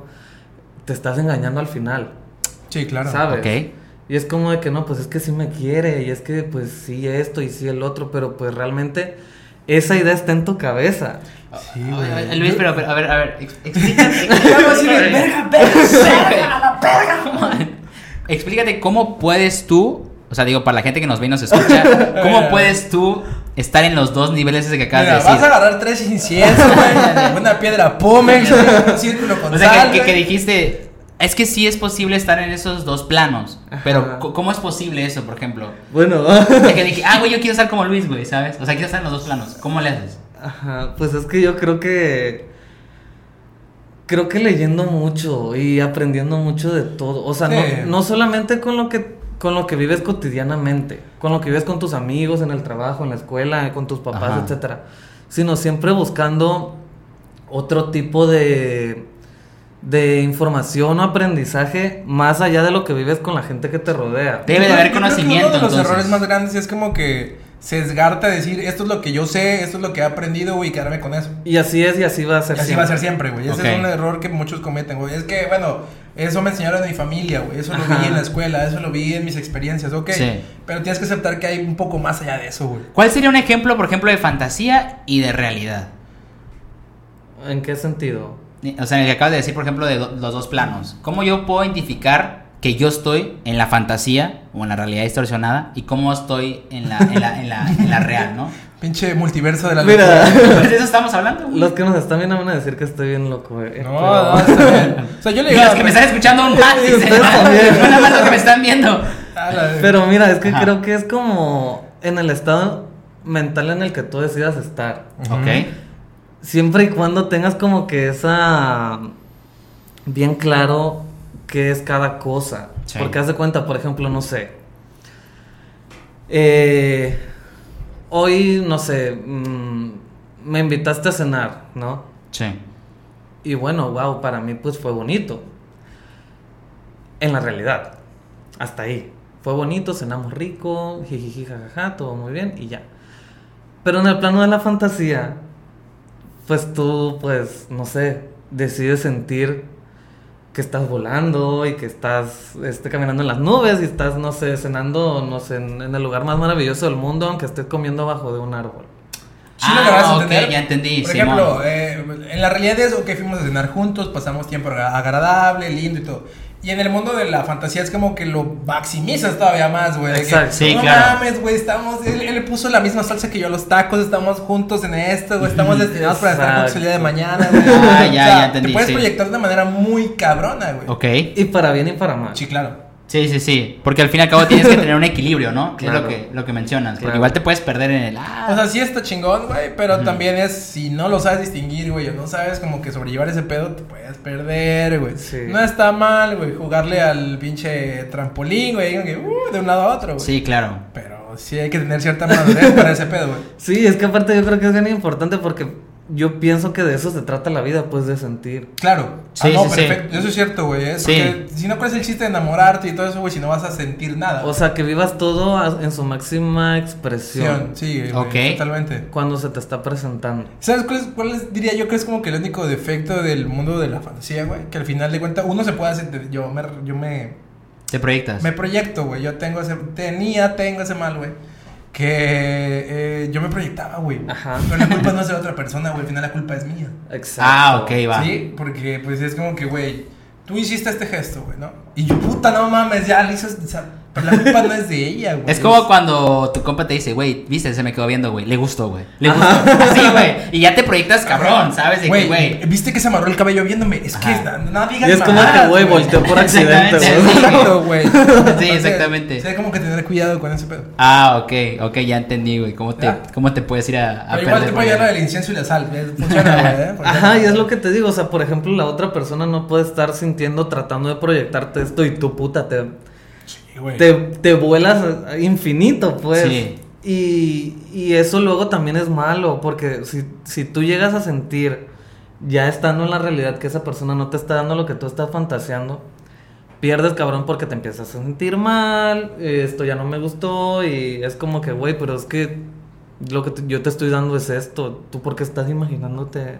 te estás engañando al final, Sí, claro. ¿sabes? Ok. Y es como de que no, pues es que sí me quiere y es que pues sí esto y sí el otro, pero pues realmente esa idea está en tu cabeza. Sí, güey. Ay, ay, Luis, pero, pero, a ver, a ver, ex- explícate. *laughs* Algo así de, "Verga, verga, Explícate cómo puedes tú, o sea, digo, para la gente que nos ve y nos escucha, *laughs* ¿cómo puedes tú estar en los dos niveles ese que acabas Mira, de decir? vas a agarrar tres inciensos, güey, *laughs* una piedra pómex, un círculo con O sea, sal, que, que, que güey. dijiste, es que sí es posible estar en esos dos planos, pero Ajá. ¿cómo es posible eso, por ejemplo? Bueno, que dije, *laughs* ah, güey, yo quiero estar como Luis, güey, ¿sabes? O sea, quiero estar en los dos planos. ¿Cómo le haces? Ajá, pues es que yo creo que. Creo que leyendo mucho y aprendiendo mucho de todo. O sea, Sí. no, no solamente con lo que con lo que vives cotidianamente, con lo que vives con tus amigos, en el trabajo, en la escuela, con tus papás, Ajá. etcétera. Sino siempre buscando otro tipo de de información o aprendizaje más allá de lo que vives con la gente que te rodea. Debe de haber creo que conocimiento, Uno de los entonces. errores más grandes es como que sesgarte a decir, esto es lo que yo sé, esto es lo que he aprendido, güey, y quedarme con eso. Y así es y así va a ser. Y así siempre. va a ser siempre, güey. Ese es un error que muchos cometen, güey. Es que, bueno, eso me enseñaron en mi familia, güey. Eso lo vi en la escuela, eso lo vi en mis experiencias, ok. Sí. Pero tienes que aceptar que hay un poco más allá de eso, güey. ¿Cuál sería un ejemplo, por ejemplo, de fantasía y de realidad? ¿En qué sentido? O sea, en el que acabas de decir, por ejemplo, de do- los dos planos. ¿Cómo yo puedo identificar que yo estoy en la fantasía o en la realidad distorsionada y cómo estoy en la, en la, en la, en la real, ¿no? Pinche multiverso de la Mira. Pues de eso estamos hablando, güey. Los que nos están viendo van a decir que estoy bien loco, eh. No, pero- no, está bien. *laughs* O sea, yo le Y digo. los que me están escuchando aún más, Y dicen, también. no *laughs* nada más los que me están viendo. Pero mira, es que Ajá. creo que es como en el estado mental en el que tú decidas estar. Ok. Siempre y cuando tengas como que esa bien claro qué es cada cosa. Sí. Porque haz de cuenta, por ejemplo, no sé. Eh, hoy, no sé, mm, me invitaste a cenar, ¿no? Sí. Y bueno, wow, para mí pues fue bonito. En la realidad. Hasta ahí. Fue bonito, cenamos rico, jijiji, jajaja, todo muy bien y ya. Pero en el plano de la fantasía, pues tú, pues, no sé, decides sentir que estás volando y que estás este, caminando en las nubes y estás, no sé, cenando, no sé, en, en el lugar más maravilloso del mundo, aunque estés comiendo abajo de un árbol. Sí lo Ah, logras ok, entender. ya entendí, Por Simón. ejemplo, eh, en la realidad es, ok, fuimos a cenar juntos, pasamos tiempo agra- agradable, lindo y todo. Y en el mundo de la fantasía es como que lo maximizas todavía más, güey. de que, Exacto. Sí, no claro. mames, güey, estamos... Él, él le puso la misma salsa que yo a los tacos, estamos juntos en esto, güey. Estamos destinados para estar juntos el día de mañana, güey. *laughs* Ah, ya, ya entendí, Te puedes sí. proyectar de una manera muy cabrona, güey. Ok. Y para bien y para mal. Sí, claro. Sí, sí, sí. Porque al fin y al cabo tienes que tener un *laughs* equilibrio, ¿no? Que es lo Claro. que, lo que mencionas. Porque Claro. igual te puedes perder en el. Ah, O sea, sí está chingón, güey, pero también es, si no lo sabes distinguir, güey, o no sabes como que sobrellevar ese pedo, te puedes perder, güey. Sí. No está mal, güey, jugarle al pinche trampolín, güey, uh, de un lado a otro, güey. sí, claro. Pero sí hay que tener cierta madurez para ese pedo, güey. *laughs* Sí, es que aparte yo creo que es bien importante porque yo pienso que de eso se trata la vida, pues de sentir. Claro. Sí, ah, no, sí, sí. perfecto. Eso es cierto, güey. ¿eh? Sí. Si no, ¿cuál es el chiste de enamorarte y todo eso, güey? Si no vas a sentir nada. O sea, que vivas todo a- en su máxima expresión Sí, güey, Ok. totalmente. cuando se te está presentando. ¿Sabes cuál, es, cuál es, diría yo que es como que el único defecto del mundo de la fantasía, güey? Que al final de cuentas uno se puede hacer, yo me, yo me, Te proyectas. me proyecto, güey, yo tengo ese, tenía, tengo ese mal, güey, que eh, yo me proyectaba, güey. Ajá. Pero la culpa no es de otra persona, güey, al final la culpa es mía. Exacto. Ah, ok, va. Sí, porque pues es como que, güey, tú hiciste este gesto, güey, ¿no? Y yo, puta, no mames, ya, le hizo, o sea, pero la culpa no es de ella, güey. Es como cuando tu compa te dice, güey, viste, se me quedó viendo, güey. Le gustó, güey. Le gustó. *laughs* Así, güey. Y ya te proyectas cabrón, ¿sabes? De que, Güey, güey. ¿viste que se amarró el cabello viéndome? Es que no, no digas Y es como que, güey, volteó por accidente, güey. sí. Exacto, güey. Sí, exactamente. Sí, hay como que tener cuidado con ese pedo. Ah, ok, ok, ya entendí, güey. ¿Cómo te, ¿Ya? cómo te puedes ir a, a Pero igual te puede llevar del incienso y la sal. Funciona, güey. ¿eh? *laughs* Ajá, y es lo que te digo, o sea, por ejemplo, la otra persona no puede estar sintiendo, tratando de proyectarte esto y tú, puta, te, Sí, güey. te, te vuelas infinito, pues. Sí. Y, y eso luego también es malo, porque si, si tú llegas a sentir, ya estando en la realidad, que esa persona no te está dando lo que tú estás fantaseando, pierdes cabrón porque te empiezas a sentir mal, esto ya no me gustó, y es como que, güey, pero es que lo que te- yo te estoy dando es esto, tú porque estás imaginándote...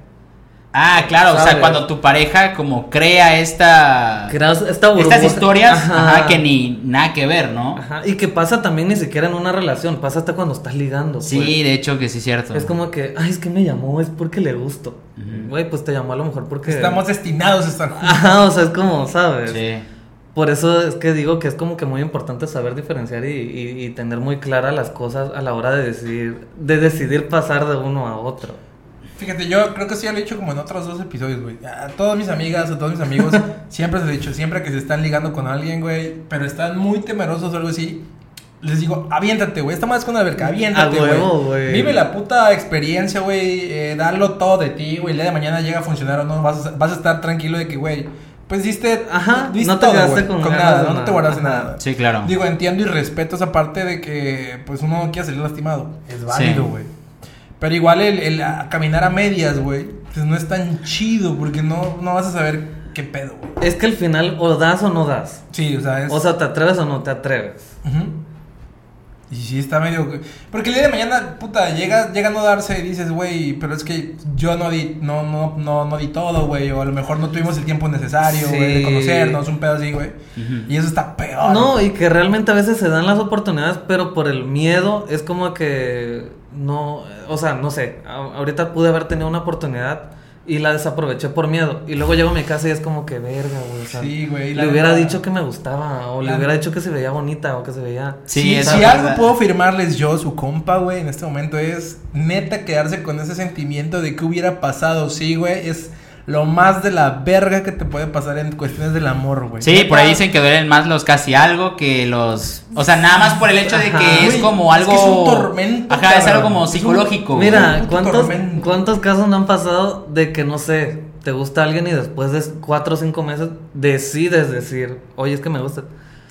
Ah, claro, o sea, cuando tu pareja como crea esta... Creas esta burbuja- Estas historias Ajá. ajá, que ni nada que ver, ¿no? Ajá, y que pasa también ni siquiera en una relación, pasa hasta cuando estás ligando. Sí, pues. de hecho que sí es cierto. Es como que, ay, es que me llamó, es porque le gusto. Güey, pues te llamó a lo mejor porque... Estamos destinados a estar juntos. Ajá, o sea, es como, ¿sabes? Sí. Por eso es que digo que es como que muy importante saber diferenciar y, y- y tener muy claras las cosas a la hora de decidir, de decidir pasar de uno a otro. Fíjate, yo creo que sí lo he dicho como en otros dos episodios, güey. A todas mis amigas o todos mis amigos *laughs* siempre se lo he dicho, siempre que se están ligando con alguien, güey, pero están muy temerosos o algo así. Les digo, aviéntate, güey. Esta más con la alberca, aviéntate, A güey. güey. Vive la puta experiencia, güey. Eh, darlo todo de ti, güey. El día de mañana llega a funcionar o no. Vas a, vas a estar tranquilo de que, güey, pues diste. Ajá, diste no te todo, güey, con con nada, no, te guardaste Ajá. nada. Sí, claro. Digo, entiendo y respeto esa parte de que, pues, uno no quiere salir lastimado. Es válido, Sí. Pero igual el, el a- caminar a medias, güey, pues no es tan chido porque no, no vas a saber qué pedo, güey. Es que al final o das o no das. Sí, o sea, es... O sea, te atreves o no te atreves. Y sí está medio... Porque el día de mañana, puta, llega, llega a no darse y dices, güey, pero es que yo no di, no, no, no, no di todo, güey, o a lo mejor no tuvimos el tiempo necesario, güey, de conocernos, un pedo así, güey. Y eso está peor. No, y que realmente a veces se dan las oportunidades, pero por el miedo es como que no, o sea, no sé, a- ahorita pude haber tenido una oportunidad y la desaproveché por miedo. Y luego llego a mi casa y es como que verga, güey. O sea, Sí, güey, la Le hubiera dicho que me gustaba, o le La- hubiera dicho que se veía bonita, o que se veía. Sí, si algo puedo firmarles yo, su compa, güey, en este momento es neta quedarse con ese sentimiento de que hubiera pasado. Sí, güey, es lo más de la verga que te puede pasar en cuestiones del amor, güey. Sí, por ahí dicen que duelen más los casi algo que los... O sea, nada más por el hecho de Ajá. que es como es algo... que es un tormento, Ajá, es algo como un- psicológico. güey. Mira, ¿cuántos, tormento. ¿cuántos casos no han pasado de que, no sé, te gusta alguien y después de cuatro o cinco meses decides decir, oye, es que me gusta?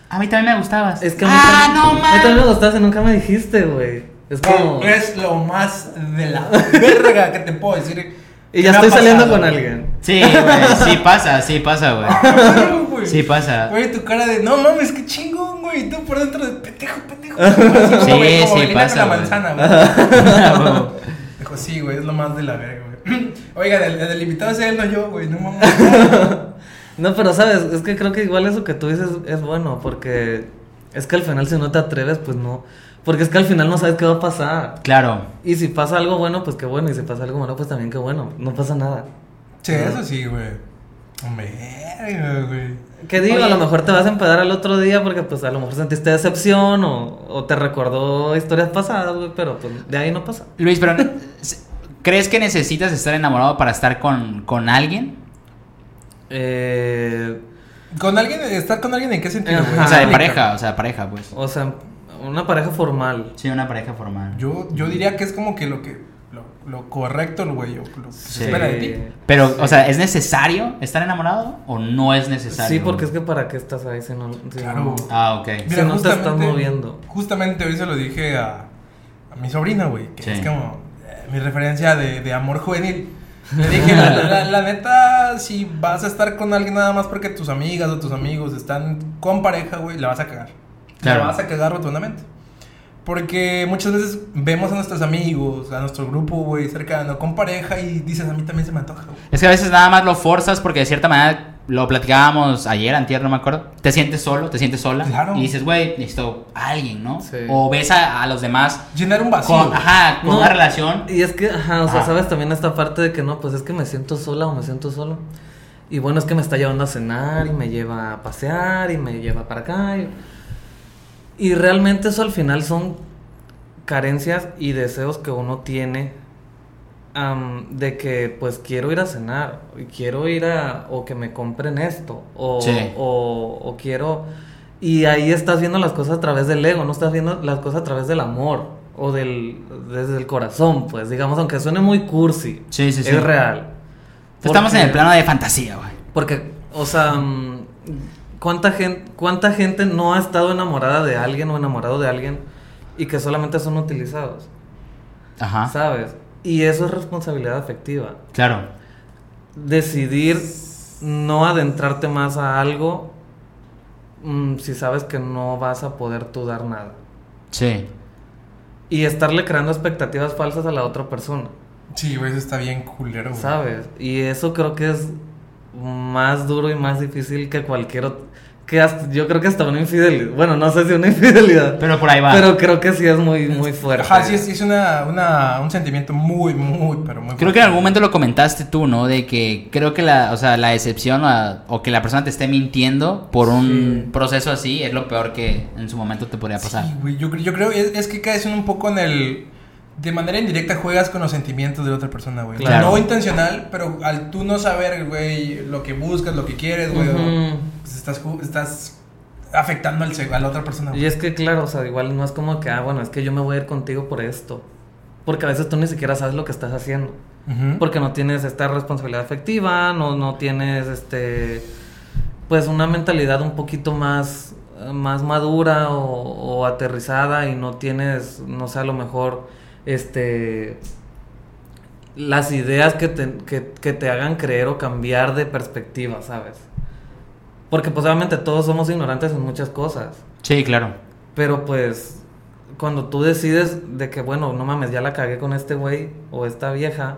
A mí también me gustabas. Es que a mí, ah, también, no, a mí también me man. gustaste, nunca me dijiste, güey. Es como... Es lo más de la *laughs* verga que te puedo decir. Y ya estoy saliendo con alguien. Sí, güey, sí pasa, sí pasa, güey. Güey. Sí pasa. Güey, tu cara de, no mames, qué chingón, güey. Y tú por dentro de pendejo, pendejo. *laughs* Sí, como sí pasa, con la manzana, güey. *laughs* Dijo, sí, güey, es lo más de la verga, güey. *clears throat* Oiga, el, el invitado es él, no yo, güey. No mames. *laughs* No, pero sabes, es que creo que igual eso que tú dices es bueno, porque es que al final si no te atreves, pues no. Porque es que al final no sabes qué va a pasar. Claro. Y si pasa algo bueno, pues qué bueno. Y si pasa algo malo, pues también qué bueno. No pasa nada. Sí, eso sí, güey. Verga, güey. ¿Qué digo? Oye. A lo mejor te vas a empedar al otro día porque pues a lo mejor sentiste decepción o, o te recordó historias pasadas, güey, pero pues de ahí no pasa. Luis, pero ¿crees que necesitas estar enamorado para estar con, con alguien? Eh, ¿Con alguien? ¿Estar con alguien en qué sentido, güey? O sea, de pareja, o sea, pareja, pues. o sea, una pareja formal. Sí, una pareja formal. Yo, yo diría que es como que lo que... Lo, lo correcto, güey, o lo que se Sí. espera de ti. Pero, Sí. o sea, ¿es necesario estar enamorado o no es necesario? Sí, porque es que para qué estás ahí si no... si Claro. no- Ah, ok. Si no te estás moviendo. Justamente hoy se lo dije a, a mi sobrina, güey, que Sí. es como eh, mi referencia de, de amor juvenil. *laughs* Le dije, la, la- la neta, si vas a estar con alguien nada más porque tus amigas o tus amigos están con pareja, güey, la vas a cagar. Claro. La vas a cagar rotundamente. Porque muchas veces vemos a nuestros amigos, a nuestro grupo, güey, cercano, con pareja y dices, a mí también se me antoja, güey. Es que a veces nada más lo forzas porque de cierta manera lo platicábamos ayer, antier, no me acuerdo. Te sientes solo, te sientes sola. Claro. Y dices, güey, necesito a alguien, ¿no? Sí. O ves a, a los demás Llenar un vacío. con, ajá, con No, una relación. Y es que, ajá, o sea, sabes también esta parte de que no, pues es que me siento sola o me siento solo. Y bueno, es que me está llevando a cenar y me lleva a pasear y me lleva para acá. Y, y realmente eso al final son carencias y deseos que uno tiene am, de que pues quiero ir a cenar y quiero ir a o que me compren esto o, Sí. o, o quiero y ahí estás viendo las cosas a través del ego no estás viendo las cosas a través del amor o del desde el corazón pues digamos aunque suene muy cursi Sí, sí, sí. es real Estamos en el plano de fantasía, güey. porque, o sea, mm, ¿cuánta gente, ¿cuánta gente no ha estado enamorada de alguien o enamorado de alguien y que solamente son utilizados? Ajá. ¿Sabes? Y eso es responsabilidad afectiva. Claro. Decidir no adentrarte más a algo mm, si sabes que no vas a poder tú dar nada. Sí. Y estarle creando expectativas falsas a la otra persona. Sí, güey, eso está bien culero, güey. ¿Sabes? Y eso creo que es más duro y más difícil que cualquier otro. Que hasta- yo creo que hasta una infidelidad. Bueno, no sé si una *laughs* infidelidad. Pero por ahí va. Pero creo que sí es muy, muy fuerte. Ajá, sí, es, es una, una, un sentimiento muy, muy, pero muy Creo que en algún momento lo comentaste tú, ¿no? De que creo que la, o sea, la decepción o, o que la persona te esté mintiendo por un Sí. proceso así es lo peor que en su momento te podría pasar. Sí, güey, yo, yo creo es, es que caes un poco en el... De manera indirecta juegas con los sentimientos de la otra persona, güey. Claro. No intencional, pero al tú no saber, güey, lo que buscas, lo que quieres, güey, pues estás, estás afectando al, a la otra persona, güey. Y es que, claro, o sea, igual no es como que, ah, bueno, es que yo me voy a ir contigo por esto. Porque a veces tú ni siquiera sabes lo que estás haciendo. Porque no tienes esta responsabilidad afectiva, no, no tienes este pues una mentalidad un poquito más, más madura o, o aterrizada y no tienes, no sé, a lo mejor este las ideas que te, que, que te hagan creer o cambiar de perspectiva, ¿sabes? Porque pues obviamente todos somos ignorantes en muchas cosas. Sí, claro. Pero pues, cuando tú decides de que, bueno, no mames, ya la cagué con este güey o esta vieja,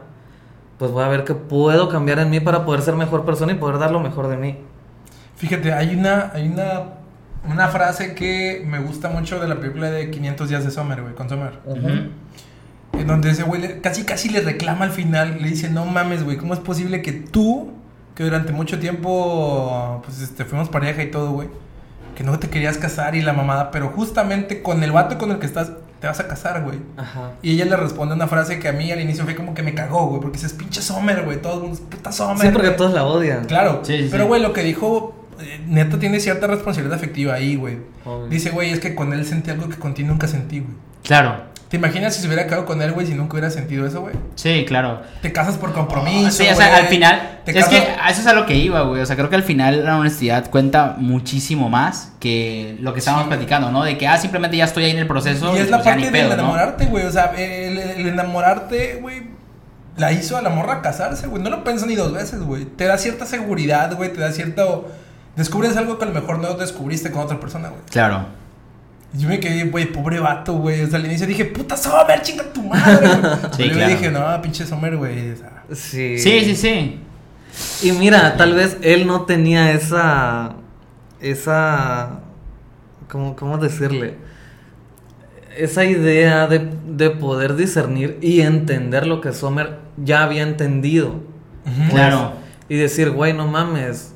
pues voy a ver qué puedo cambiar en mí para poder ser mejor persona y poder dar lo mejor de mí. Fíjate, hay una, hay una, una frase que me gusta mucho de la película de 500 días de Summer, güey, con Summer. Ujú. En donde ese güey casi casi le reclama al final, le dice, no mames, güey, ¿cómo es posible que tú, que durante mucho tiempo, pues, este, fuimos pareja y todo, güey, que no te querías casar y la mamada, pero justamente con el vato con el que estás, te vas a casar, güey? Ajá. Y ella le responde una frase que a mí al inicio fue como que me cagó, güey, porque dices, pinche Sommer, güey, todo el mundo es puta Sommer. Sí, porque güey". todos la odian. Claro, Sí, sí, pero sí. güey, lo que dijo, eh, neta tiene cierta responsabilidad afectiva ahí, güey. Dice, güey, es que con él sentí algo que contigo nunca sentí, güey. Claro. ¿Te imaginas si se hubiera quedado con él, güey, si nunca hubiera sentido eso, güey? Sí, claro. Te casas por compromiso. Sí, o sea, güey. al final. Te Es que casas- a eso es a lo que iba, güey. O sea, creo que al final la honestidad cuenta muchísimo más que lo que estábamos platicando, ¿no? De que, ah, simplemente ya estoy ahí en el proceso. Y es la pues parte del enamorarte, güey. O sea, el, el enamorarte, güey, la hizo a la morra casarse, güey. No lo pensó ni dos veces, güey. Te da cierta seguridad, güey. Te da cierto. Descubres algo que a lo mejor no descubriste con otra persona, güey. Claro. Y yo me quedé, güey, pobre vato, güey. O sea, al inicio dije, puta Sommer, chinga tu madre. *laughs* Sí, Pero yo claro. le dije, no, pinche Sommer, güey. O sea, Sí. Sí, sí, sí. Y mira, tal vez él no tenía esa. Esa. ¿Cómo, cómo decirle? Esa idea de, de poder discernir y entender lo que Sommer ya había entendido. ujú. Claro. y decir, güey, no mames,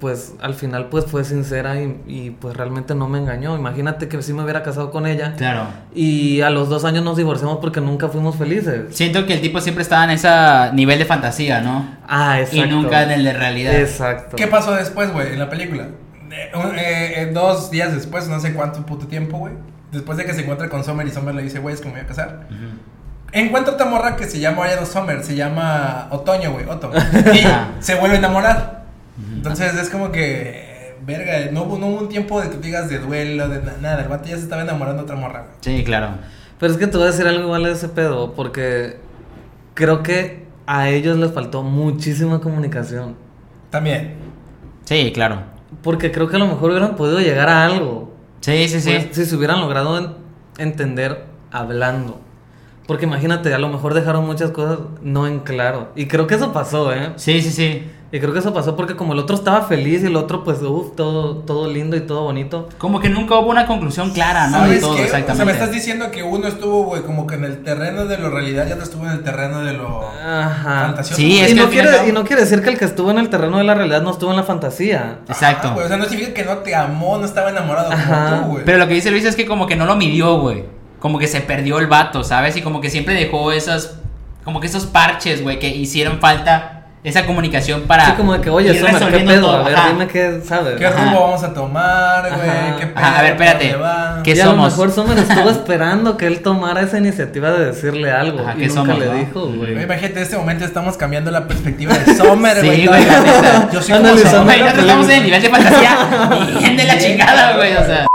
pues al final pues fue sincera y, y, pues realmente no me engañó. Imagínate que si me hubiera casado con ella Claro. y a los dos años nos divorciamos porque nunca fuimos felices. Siento que el tipo siempre estaba en ese nivel de fantasía, ¿no? Ah, exacto. Y nunca en el de realidad. Exacto. ¿Qué pasó después, güey, en la película? Eh, eh, eh, dos días después, no sé cuánto puto tiempo, güey. Después de que se encuentra con Summer y Summer le dice, güey, es que me voy a casar. Encuentra otra morra que se llama ya no Summer, se llama Otoño, güey, Otto. *laughs* Y se vuelve a enamorar. Entonces es como que, verga, no hubo, no hubo un tiempo de que digas de duelo, de na- nada. El vato ya se estaba enamorando de otra morra, güey. Sí, claro. Pero es que te voy a decir algo igual de ese pedo, porque creo que a ellos les faltó muchísima comunicación. También. Sí, claro. Porque creo que a lo mejor hubieran podido llegar a algo. Sí, sí, sí. Pues, si se hubieran logrado en- entender hablando. Porque imagínate, a lo mejor dejaron muchas cosas no en claro. Y creo que eso pasó, ¿eh? Sí, sí, sí. Y creo que eso pasó porque como el otro estaba feliz y el otro pues, uff, todo, todo lindo y todo bonito. Como que nunca hubo una conclusión clara, ¿no? De ¿Sabes todo, qué? O sea, exactamente. me estás diciendo que uno estuvo, güey, como que en el terreno de lo realidad y otro estuvo en el terreno de lo Ajá. fantasioso. Sí, es y, que no quiere, cabo- y no quiere decir que el que estuvo en el terreno de la realidad no estuvo en la fantasía. Exacto. Ah, güey, o sea, no significa que no te amó, no estaba enamorado Ajá. como tú, güey. Pero lo que dice Luis es que como que no lo midió, güey. Como que se perdió el vato, ¿sabes? Y como que siempre dejó esas... Como que esos parches, güey, que hicieron falta esa comunicación para... Así como de que, oye, Summer, ¿qué pedo? todo, A ver, ajá. dime qué sabes. ¿Qué Ajá. rumbo vamos a tomar, güey? ¿Qué pedo? Ajá, a ver, espérate. ¿Qué y a somos? lo mejor Summer *laughs* estuvo esperando que él tomara esa iniciativa de decirle algo. Ajá, y ¿qué nunca somos, le no? dijo, Güey, güey. Imagínate, en este momento estamos cambiando la perspectiva de *laughs* Summer, Sí, güey. güey, la neta. Yo soy como Analizando Summer. Güey, nosotros estamos en el nivel de fantasía *laughs* bien de la chingada, güey, o sea...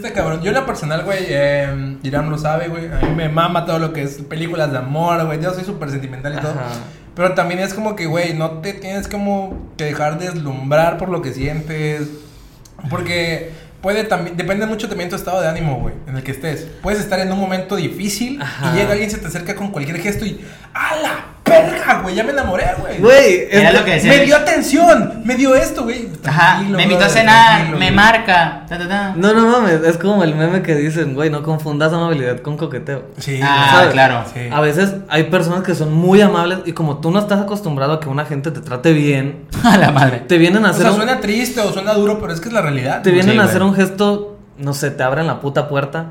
Este cabrón, yo en lo personal, güey, eh, Irán lo sabe, güey. A mí me mama todo lo que es películas de amor, güey. Yo soy súper sentimental y todo. Pero también es como que, güey, no te tienes como que dejar deslumbrar por lo que sientes. Porque puede también, depende mucho también tu estado de ánimo, güey, en el que estés. Puedes estar en un momento difícil Ajá. y llega alguien, se te acerca con cualquier gesto y ¡A la güey! Ya me enamoré, güey. Güey, Era lo que decía Me dio atención, me dio esto, güey. Ajá, me invitó a cenar, me güey. marca, ta, ta, ta. No, no mames, es como el meme que dicen, güey, no confundas amabilidad con coqueteo. Sí, Ah, claro. Sí. A veces hay personas que son muy amables y como tú no estás acostumbrado a que una gente te trate bien, *laughs* A la madre. te vienen a O hacer sea, un, suena triste o suena duro, pero es que es la realidad. te vienen Sí, a güey. hacer un gesto, no sé, te abren la puta puerta.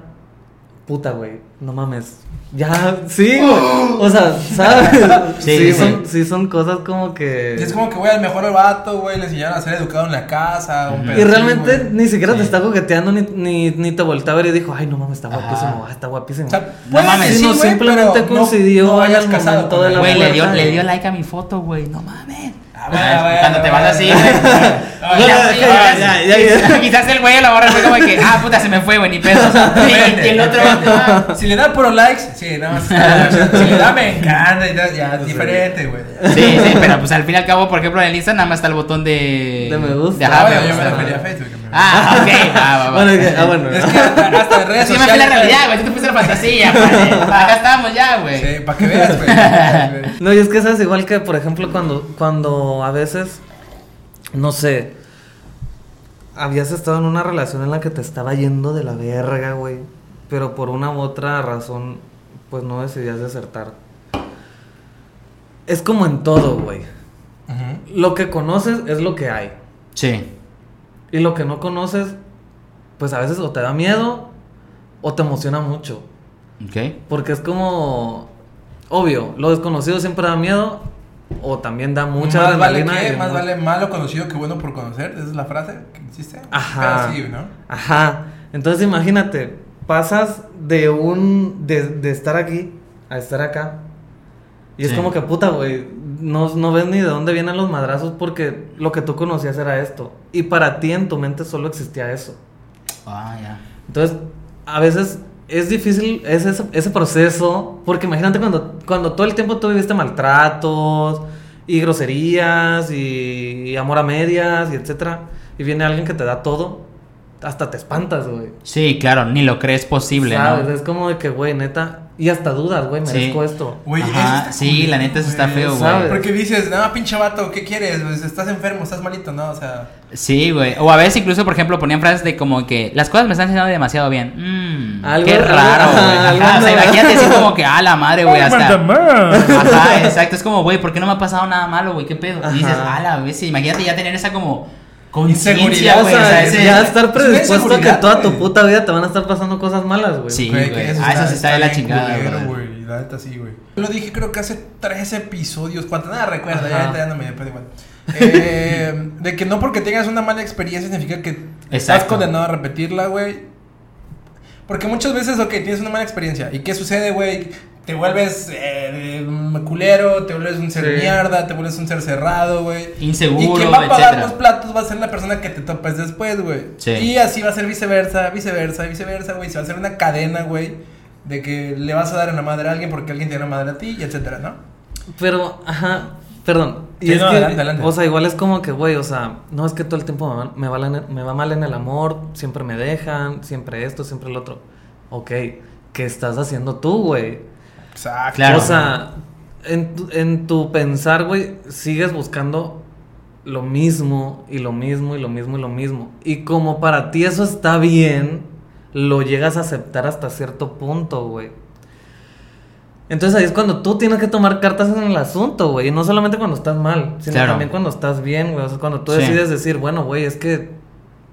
Puta, güey, no mames. Ya, sí, güey. O sea, ¿sabes? Sí, *laughs* Sí, sí. son, sí son cosas como que... Y es como que, güey, al mejor vato, güey, le enseñaron a ser educado en la casa. Un Ujú. pedo Y así, realmente güey. ni siquiera te Sí. está coqueteando ni, ni, ni te voltea a ver y dijo, ay, no mames, está guapísimo, ah, está guapísimo. O sea, No mames. Sino güey, simplemente no- coincidió no hayas al casado momento de la. Güey, le dio, le y- dio like a mi foto, güey, no mames. Ah, bueno, bueno, Cuando te vas así, quizás- el güey a la hora fue como que, ah, puta, se me fue, güey, ni pedo. *laughs* Y, y el otro, ah, Si le da por likes, sí, está- Si le da, me encanta y tal, ya, es diferente, güey. Sí, sí, pero pues al fin y al cabo, por ejemplo, en el Insta nada más está el botón de... De me gusta. ajá, Ah, me gusta. Refería a Facebook. que me- Ah, ok, va. Bueno, que- ah, bueno. Es que hasta, redes Sí, yo me fui la sociales. realidad, güey, tú te fuiste la *laughs* fantasía, padre. Acá estamos ya, güey. Sí, para que veas, güey. *laughs* No, y es que es igual que, por ejemplo, cuando, cuando a veces, no sé, habías estado en una relación en la que te estaba yendo de la verga, güey, pero por una u otra razón, pues no decidías desertar. Es como en todo, güey. Lo que conoces es lo que hay. Sí. Y lo que no conoces, pues a veces o te da miedo o te emociona mucho. Ok. Porque es como. Obvio, lo desconocido siempre da miedo. O también da mucha más vale adrenalina. que, y más vale malo conocido que bueno por conocer. Esa es la frase que existe. Ajá. Pero sí, ¿no? Ajá. Entonces imagínate, pasas de un. de, de estar aquí a estar acá. Y es como que puta, güey. No, no ves ni de dónde vienen los madrazos porque lo que tú conocías era esto. Y para ti en tu mente solo existía eso. Ah, ya. Entonces, a veces es difícil ese, ese proceso, porque imagínate cuando, cuando todo el tiempo tú viviste maltratos y groserías y, y amor a medias y etcétera, y viene alguien que te da todo, hasta te espantas, güey. Sí, claro, ni lo crees posible, ¿Sabes? ¿no? Es como de que, güey, neta, y hasta dudas, güey, Sí. merezco esto. Güey, Ajá, sí, la neta, eso está güey. feo, ¿sabes? güey. Porque dices, no, pinche vato, ¿qué quieres? Pues, estás enfermo, estás malito, ¿no? O sea, Sí, güey. O a veces incluso, por ejemplo, ponían frases de como que las cosas me están haciendo demasiado bien. Mmm. Mm, Algo- qué raro, güey. *laughs* Ajá, o sea, imagínate así como que, ah, la madre, güey, hasta. Aguanta Ajá, exacto. Es como, güey, ¿por qué no me ha pasado nada malo, güey? ¿Qué pedo? Y dices, ah, la vez, imagínate ya tener esa como Inseguridad, conciencia, o güey. O sea, ese- ya estar predispuesto a que inseguridad, toda tu puta vida te van a estar pasando cosas malas, güey. Sí. Güey, que Ah, eso sí está de la chingada, güey. La neta sí, güey. Lo dije creo que hace tres episodios, cuánto, nada recuerdo, ya, Ajá. ahorita ya no me pero igual. Eh, *laughs* de que no porque tengas una mala experiencia significa que estás condenado a repetirla, güey. Porque muchas veces, ok, tienes una mala experiencia. ¿Y qué sucede, güey? Te vuelves eh, un culero, te vuelves un ser Sí. mierda, te vuelves un ser cerrado, güey. Inseguro, Y quien va a pagar etcétera. los platos va a ser la persona que te topes después, güey. Sí. Y así va a ser viceversa, viceversa, viceversa, güey. Se va a hacer una cadena, güey, de que le vas a dar en la madre a alguien porque alguien te da la madre a ti, y etcétera, ¿no? Pero, ajá, perdón. Y Sí, es no, que, adelante, adelante. o sea, igual es como que, güey, o sea, no es que todo el tiempo me va, me, va la- me va mal en el amor, siempre me dejan, siempre esto, siempre el otro. Ok, ¿qué estás haciendo tú, güey? Exacto. Claro. O sea, en tu, en tu pensar, güey, sigues buscando lo mismo y lo mismo y lo mismo y lo mismo. Y como para ti eso está bien, lo llegas a aceptar hasta cierto punto, güey. Entonces ahí es cuando tú tienes que tomar cartas en el asunto, güey. Y no solamente cuando estás mal, sino Claro. también cuando estás bien, güey. O sea, cuando tú Sí. decides decir, bueno, güey, es que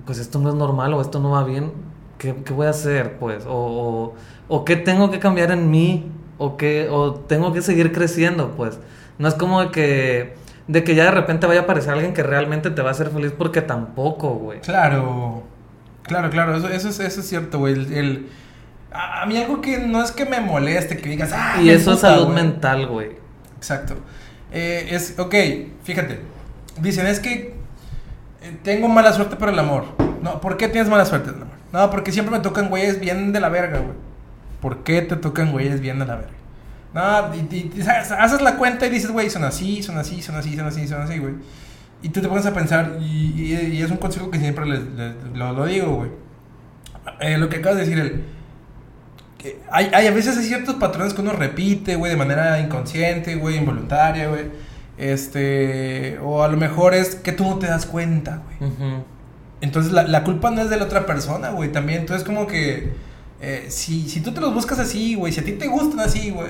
pues esto no es normal o esto no va bien. ¿Qué, qué voy a hacer, pues? O, o, o qué tengo que cambiar en mí. O, qué, o tengo que seguir creciendo, pues. No es como de que, de que ya de repente vaya a aparecer alguien que realmente te va a hacer feliz porque tampoco, güey. Claro. Claro, claro, eso, eso, es, eso es cierto, güey. El, el- a, a mí algo que no es que me moleste, que digas, ah, Y eso es salud güey". mental, güey. Exacto. Eh, es, ok, fíjate. Dicen, es que eh, tengo mala suerte para el amor. No, ¿por qué tienes mala suerte amor? No, porque siempre me tocan güeyes bien de la verga, güey. ¿Por qué te tocan güeyes bien de la verga? No, y, y- y haces la cuenta y dices, güey, son así, son así, son así, son así, son así, güey. Y tú te pones a pensar, y, y- y es un consejo que siempre les, les- lo, lo digo, güey. Eh, lo que acabas de decir, el, que hay, hay a veces hay ciertos patrones que uno repite, güey, de manera inconsciente, güey, involuntaria, güey. Este, o a lo mejor es que tú no te das cuenta, güey. Entonces la, la culpa no es de la otra persona, güey, también. Entonces como que eh, si, si tú te los buscas así, güey, si a ti te gustan así, güey,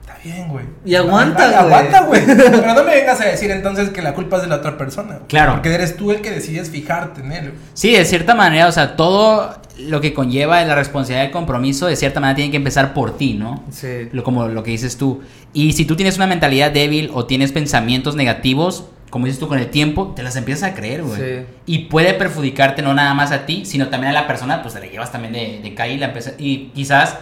está bien, güey. Y aguanta, güey. Aguanta, güey. Pero no me vengas a decir entonces que la culpa es de la otra persona. Claro. Porque eres tú el que decides fijarte en él. Sí, de cierta manera, o sea, todo lo que conlleva la responsabilidad del compromiso, de cierta manera tiene que empezar por ti, ¿no? Sí. Lo, como lo que dices tú. Y si tú tienes una mentalidad débil o tienes pensamientos negativos, como dices tú con el tiempo, te las empiezas a creer, güey. Sí. Y puede perjudicarte no nada más a ti, sino también a la persona, pues te la llevas también de, de calle y la empieza- Y quizás,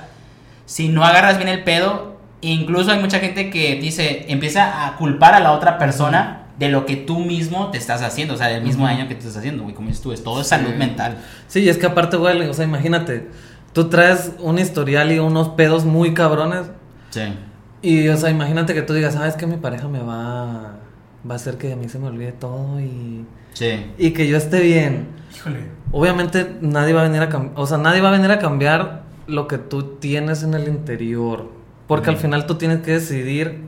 si no agarras bien el pedo, incluso hay mucha gente que dice, empieza a culpar a la otra persona de lo que tú mismo te estás haciendo, o sea, del mismo daño que te estás haciendo, güey, como dices tú, es todo es salud mental. Sí, y es que aparte, güey, o sea, imagínate, tú traes un historial y unos pedos muy cabrones. Sí. Y, o sea, imagínate que tú digas, sabes que mi pareja me va, va a hacer que a mí se me olvide todo y, Sí. y que yo esté bien. Híjole. Obviamente nadie va a venir a cambiar, o sea, nadie va a venir a cambiar lo que tú tienes en el interior. Porque al final tú tienes que decidir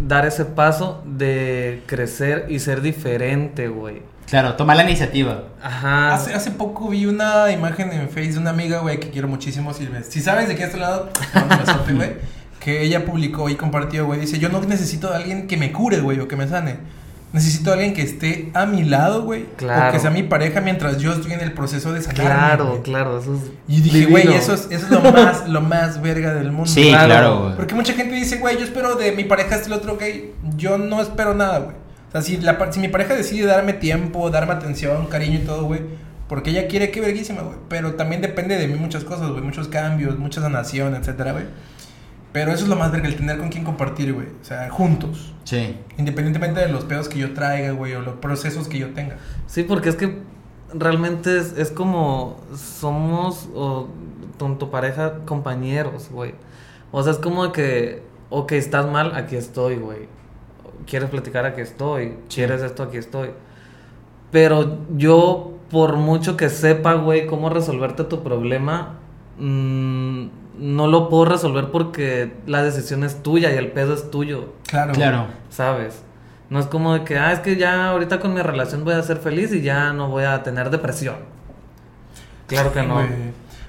dar ese paso de crecer y ser diferente, güey. Claro, toma la iniciativa. Ajá. Hace, hace poco vi una imagen en Face de una amiga, güey, que quiero muchísimo. Si, si sabes de qué un besote, güey. *laughs* Que ella publicó y compartió, güey. Dice: Yo no necesito de alguien que me cure, güey, o que me sane. Necesito de alguien que esté a mi lado, güey. Claro. O que sea mi pareja mientras yo estoy en el proceso de sanarme. Claro, claro, eso es. Y dije, güey, eso es, eso es lo más, lo más verga del mundo. Sí, Claro. claro, güey. Porque mucha gente dice, güey, yo espero de mi pareja este y el otro, ok. Yo no espero nada, güey. O sea, si, la, par- si mi pareja decide darme tiempo, darme atención, cariño y todo, güey. Porque ella quiere que verguísima, güey. Pero también depende de mí muchas cosas, güey. Muchos cambios, mucha sanación, etcétera, güey. Pero eso es lo más verga, el tener con quién compartir, güey. O sea, juntos. Sí. Independientemente de los pedos que yo traiga, güey, o los procesos que yo tenga. Sí, porque es que realmente es, es como somos o, con tu pareja compañeros, güey. O sea, es como que, ok, estás mal, aquí estoy, güey. Quieres platicar, aquí estoy. Quieres esto, aquí estoy. Pero yo, por mucho que sepa, güey, cómo resolverte tu problema, mm, no lo puedo resolver porque la decisión es tuya y el pedo es tuyo. Claro. Claro. ¿Sabes? No es como de que, ah, es que ya ahorita con mi relación voy a ser feliz y ya no voy a tener depresión. Claro que no.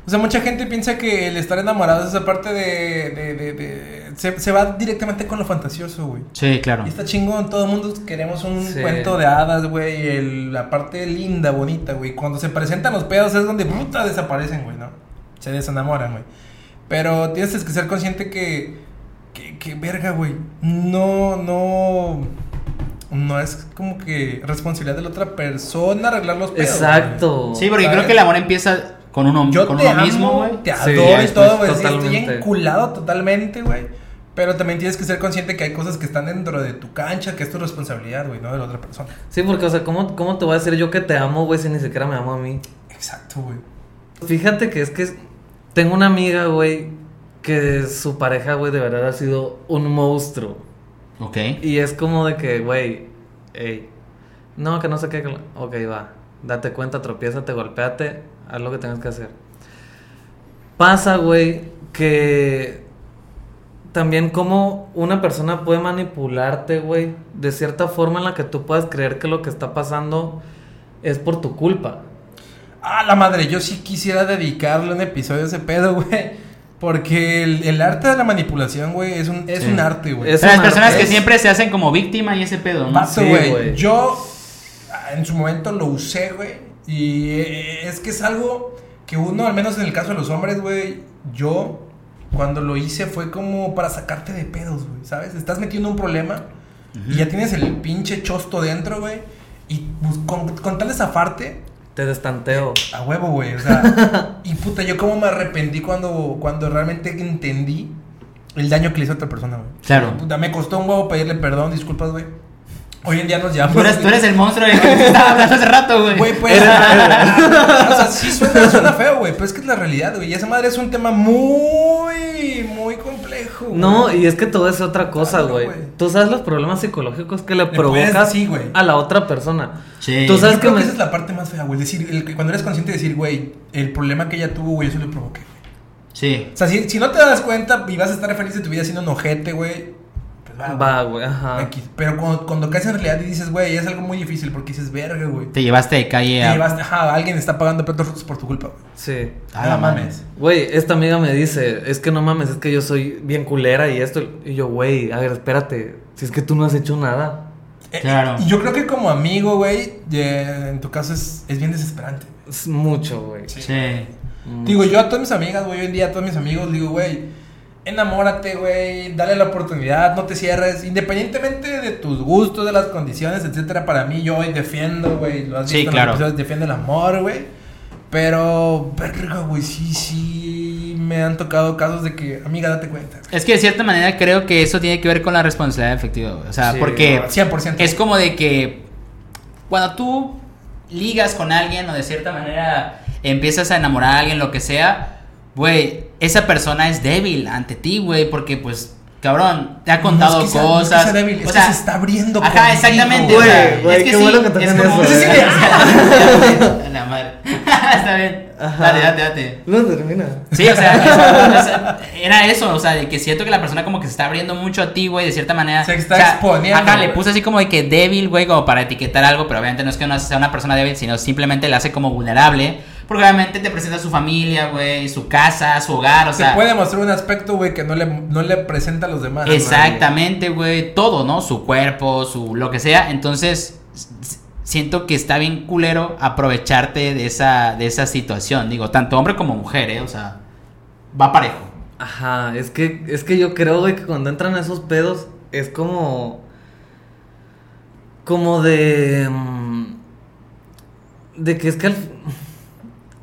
O sea, mucha gente piensa que el estar enamorado es esa parte de... de, de, de- se, se va directamente con lo fantasioso, güey. Sí, claro. Y está chingón, todo el mundo queremos un Sí. cuento de hadas, güey, el- la parte linda, bonita, güey. Cuando se presentan los pedos es donde puta desaparecen, güey, ¿no? Se desenamoran, güey. Pero tienes que ser consciente que, que, que verga, güey, no, no, no es como que responsabilidad de la otra persona arreglar los pedos. Exacto. Sí, porque ¿sabes? creo que el amor empieza con uno, güey. Yo con te uno amo, mismo, güey. te Sí, adoro y pues, todo, güey. sí, Estoy totalmente. enculado totalmente, güey. Pero también tienes que ser consciente que hay cosas que están dentro de tu cancha, que es tu responsabilidad, güey, no de la otra persona. Sí, porque, o sea, ¿cómo, ¿cómo te voy a decir yo que te amo, güey, si ni siquiera me amo a mí? Exacto, güey. Fíjate que es que tengo una amiga, güey, que su pareja, güey, de verdad ha sido un monstruo. Ok. Y es como de que, güey, ey, no, que no sé qué. Ok, va, date cuenta, tropiézate, golpéate, haz lo que tengas que hacer. Pasa, güey, que también como una persona puede manipularte, güey, de cierta forma en la que tú puedas creer que lo que está pasando es por tu culpa. Ah, la madre, yo sí quisiera dedicarle un episodio a ese pedo, *laughs* güey. Porque el, el arte de la manipulación, güey, es un, es Sí. un arte, güey. Las personas arte. que Es- siempre se hacen como víctima y ese pedo, ¿no? Sí, güey. güey. Yo ah, en su momento lo usé, güey. Y eh, es que es algo que uno, al menos en el caso de los hombres, güey, yo cuando lo hice fue como para sacarte de pedos, güey, ¿sabes? Estás metiendo un problema y ya tienes el pinche chosto dentro, güey. Y pues, con, con tal de zafarte, Te destanteo. a huevo, güey. O sea, *laughs* y puta, yo como me arrepentí cuando, cuando realmente entendí el daño que le hizo a otra persona, güey. Claro. Puta, me costó un huevo pedirle perdón, disculpas, güey. Hoy en día nos llamamos. Tú eres, tú eres el monstruo del que *laughs* estaba hablando hace rato, güey. Güey, pues. o sea, *laughs* sí suena, suena feo, güey. Pero es que es la realidad, güey. Y esa madre es un tema muy, muy complejo. güey. No, y es que todo es otra cosa, Claro, güey. güey. Tú sabes los problemas psicológicos que le provocas sí, güey. a la otra persona. Sí. Tú Yo sabes que creo que me... esa es la parte más fea, güey. Decir, el- cuando eres consciente de decir, güey, el problema que ella tuvo, güey, eso le provoqué. güey. Sí. O sea, si, si no te das cuenta y vas a estar feliz de tu vida siendo un ojete, güey, va, Va, güey, ajá. X. Pero cuando, cuando caes en realidad y dices, güey, es algo muy difícil porque dices, verga, güey. Te llevaste de calle Te a... llevaste- ajá, alguien está pagando platos rotos por tu culpa, güey. Sí. A la no mames. Güey, esta amiga me dice, es que no mames, es que yo soy bien culera y esto. Y yo, güey, a ver, espérate, si es que tú no has hecho nada. Eh, Claro. Y yo creo que como amigo, güey, eh, en tu caso es, es bien desesperante. Es mucho, güey. Sí. Digo, yo a todas mis amigas, güey, hoy en día a todos mis amigos, digo, güey, enamórate, güey, dale la oportunidad, no te cierres, independientemente de tus gustos, de las condiciones, etcétera. Para mí, yo hoy defiendo, güey, lo has Sí, visto en los episodios, defiendo el amor, güey. Pero, verga, güey, sí, sí, me han tocado casos de que, amiga, date cuenta. Es que de cierta manera creo que eso tiene que ver con la responsabilidad efectiva, güey. O sea, Sí, porque 100%. es como de que cuando tú ligas con alguien o de cierta manera empiezas a enamorar a alguien, lo que sea, güey, esa persona es débil ante ti, güey, porque pues, cabrón, te ha contado No es que sea- no es que cosas. sea débil, es o que sea, se está abriendo Ajá, contigo, exactamente. güey. es que qué sí, bueno que es como- eso, eh. La madre. Está bien. Ajá. Dale, date, date. No termina. Sí, o sea, *laughs* era eso, o sea, de que siento que la persona como que se está abriendo mucho a ti, güey, de cierta manera. Se está O sea, exponiendo, Ajá, le puse así como de que débil, güey, como para etiquetar algo, pero obviamente no es que no sea una persona débil, sino simplemente la hace como vulnerable, porque obviamente te presenta su familia, güey, su casa, su hogar, o Se sea. puede mostrar un aspecto, güey, que no le, no le presenta a los demás. güey. Exactamente, güey, todo, ¿no? Su cuerpo, su lo que sea. Entonces, siento que está bien culero aprovecharte de esa, de esa situación. Digo, tanto hombre como mujer, ¿eh? O sea, va parejo. Ajá, es que, es que yo creo, güey, que cuando entran esos pedos es como. Como de. mm, De que es que al,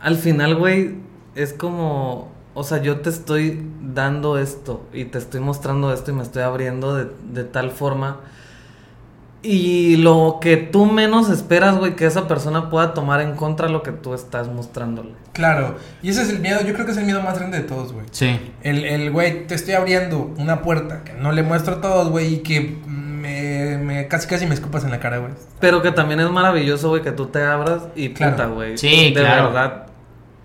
al final, güey, es como. O sea, yo te estoy dando esto y te estoy mostrando esto y me estoy abriendo de, de tal forma. Y lo que tú menos esperas, güey, que esa persona pueda tomar en contra lo que tú estás mostrándole. Claro. Y ese es el miedo, yo creo que es el miedo más grande de todos, güey. Sí. El, el güey, te estoy abriendo una puerta que no le muestro a todos, güey, y que me, me- casi casi me escupas en la cara, güey. Pero que también es maravilloso, güey, que tú te abras y Claro. puta, güey. Sí, de claro. verdad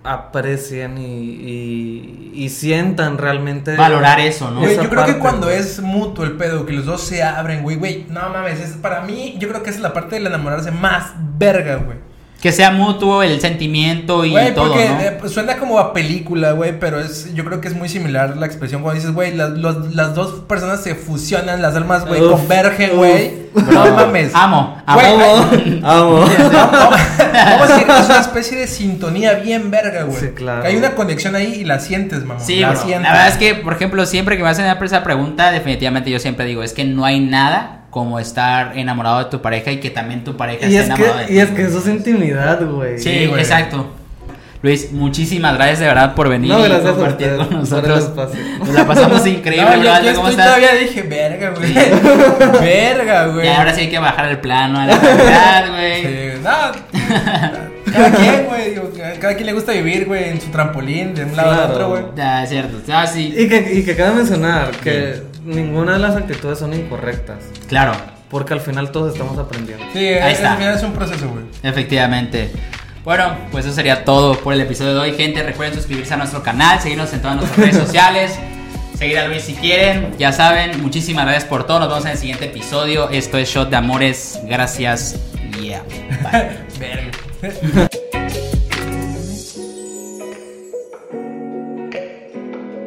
aprecien y, y, y sientan realmente. Valorar eso, ¿no? Güey, Esa yo creo que cuando güey. es mutuo el pedo, que los dos se abren, güey, güey, no mames, es, para mí, yo creo que es la parte del enamorarse más verga, güey. Que sea mutuo el sentimiento y Güey, todo, porque ¿no? eh, pues, suena como a película, güey, pero es, yo creo que es muy similar la expresión cuando dices, güey, las, las dos personas se fusionan, las almas, güey, convergen, güey. No mames. Amo, amo. Güey, Amo, amo. Vamos vamos a decir que es una especie de sintonía bien verga, güey. Sí, claro. Que hay una conexión ahí y la sientes, mamá. Sí, la bro. sientes. La verdad es que, por ejemplo, siempre que me hacen esa pregunta, definitivamente yo siempre digo, es que no hay nada como estar enamorado de tu pareja y que también tu pareja Y esté es enamorada de ti. y es que eso es intimidad, güey. Sí, Sí, güey. exacto. Luis, muchísimas gracias de verdad por venir No, y gracias a compartir con nosotros. Nos la pasamos *laughs* increíble, No, yo, bro. yo ¿Cómo estoy estás? todavía dije, verga, güey. *laughs* verga, güey. Ya, ahora sí hay que bajar el plano a la calidad, güey. Sí, no. Cada *laughs* quien, güey. Cada quien le gusta vivir, güey, en su trampolín, de un lado Claro. al otro, güey. Ya, es cierto. Ah, sí. Y que, y que cabe mencionar que ninguna de las actitudes son incorrectas. Claro, Porque al final todos estamos aprendiendo. Sí, Ahí es, está. al final es un proceso, güey. efectivamente. Bueno, pues eso sería todo por el episodio de hoy, gente. Recuerden suscribirse a nuestro canal, seguirnos en todas nuestras redes *laughs* sociales. Seguir a Luis si quieren, ya saben. Muchísimas gracias por todo. Nos vemos en el siguiente episodio. Esto es Shot de Amores. Gracias. Yeah. Bye. *laughs* Verga. *laughs*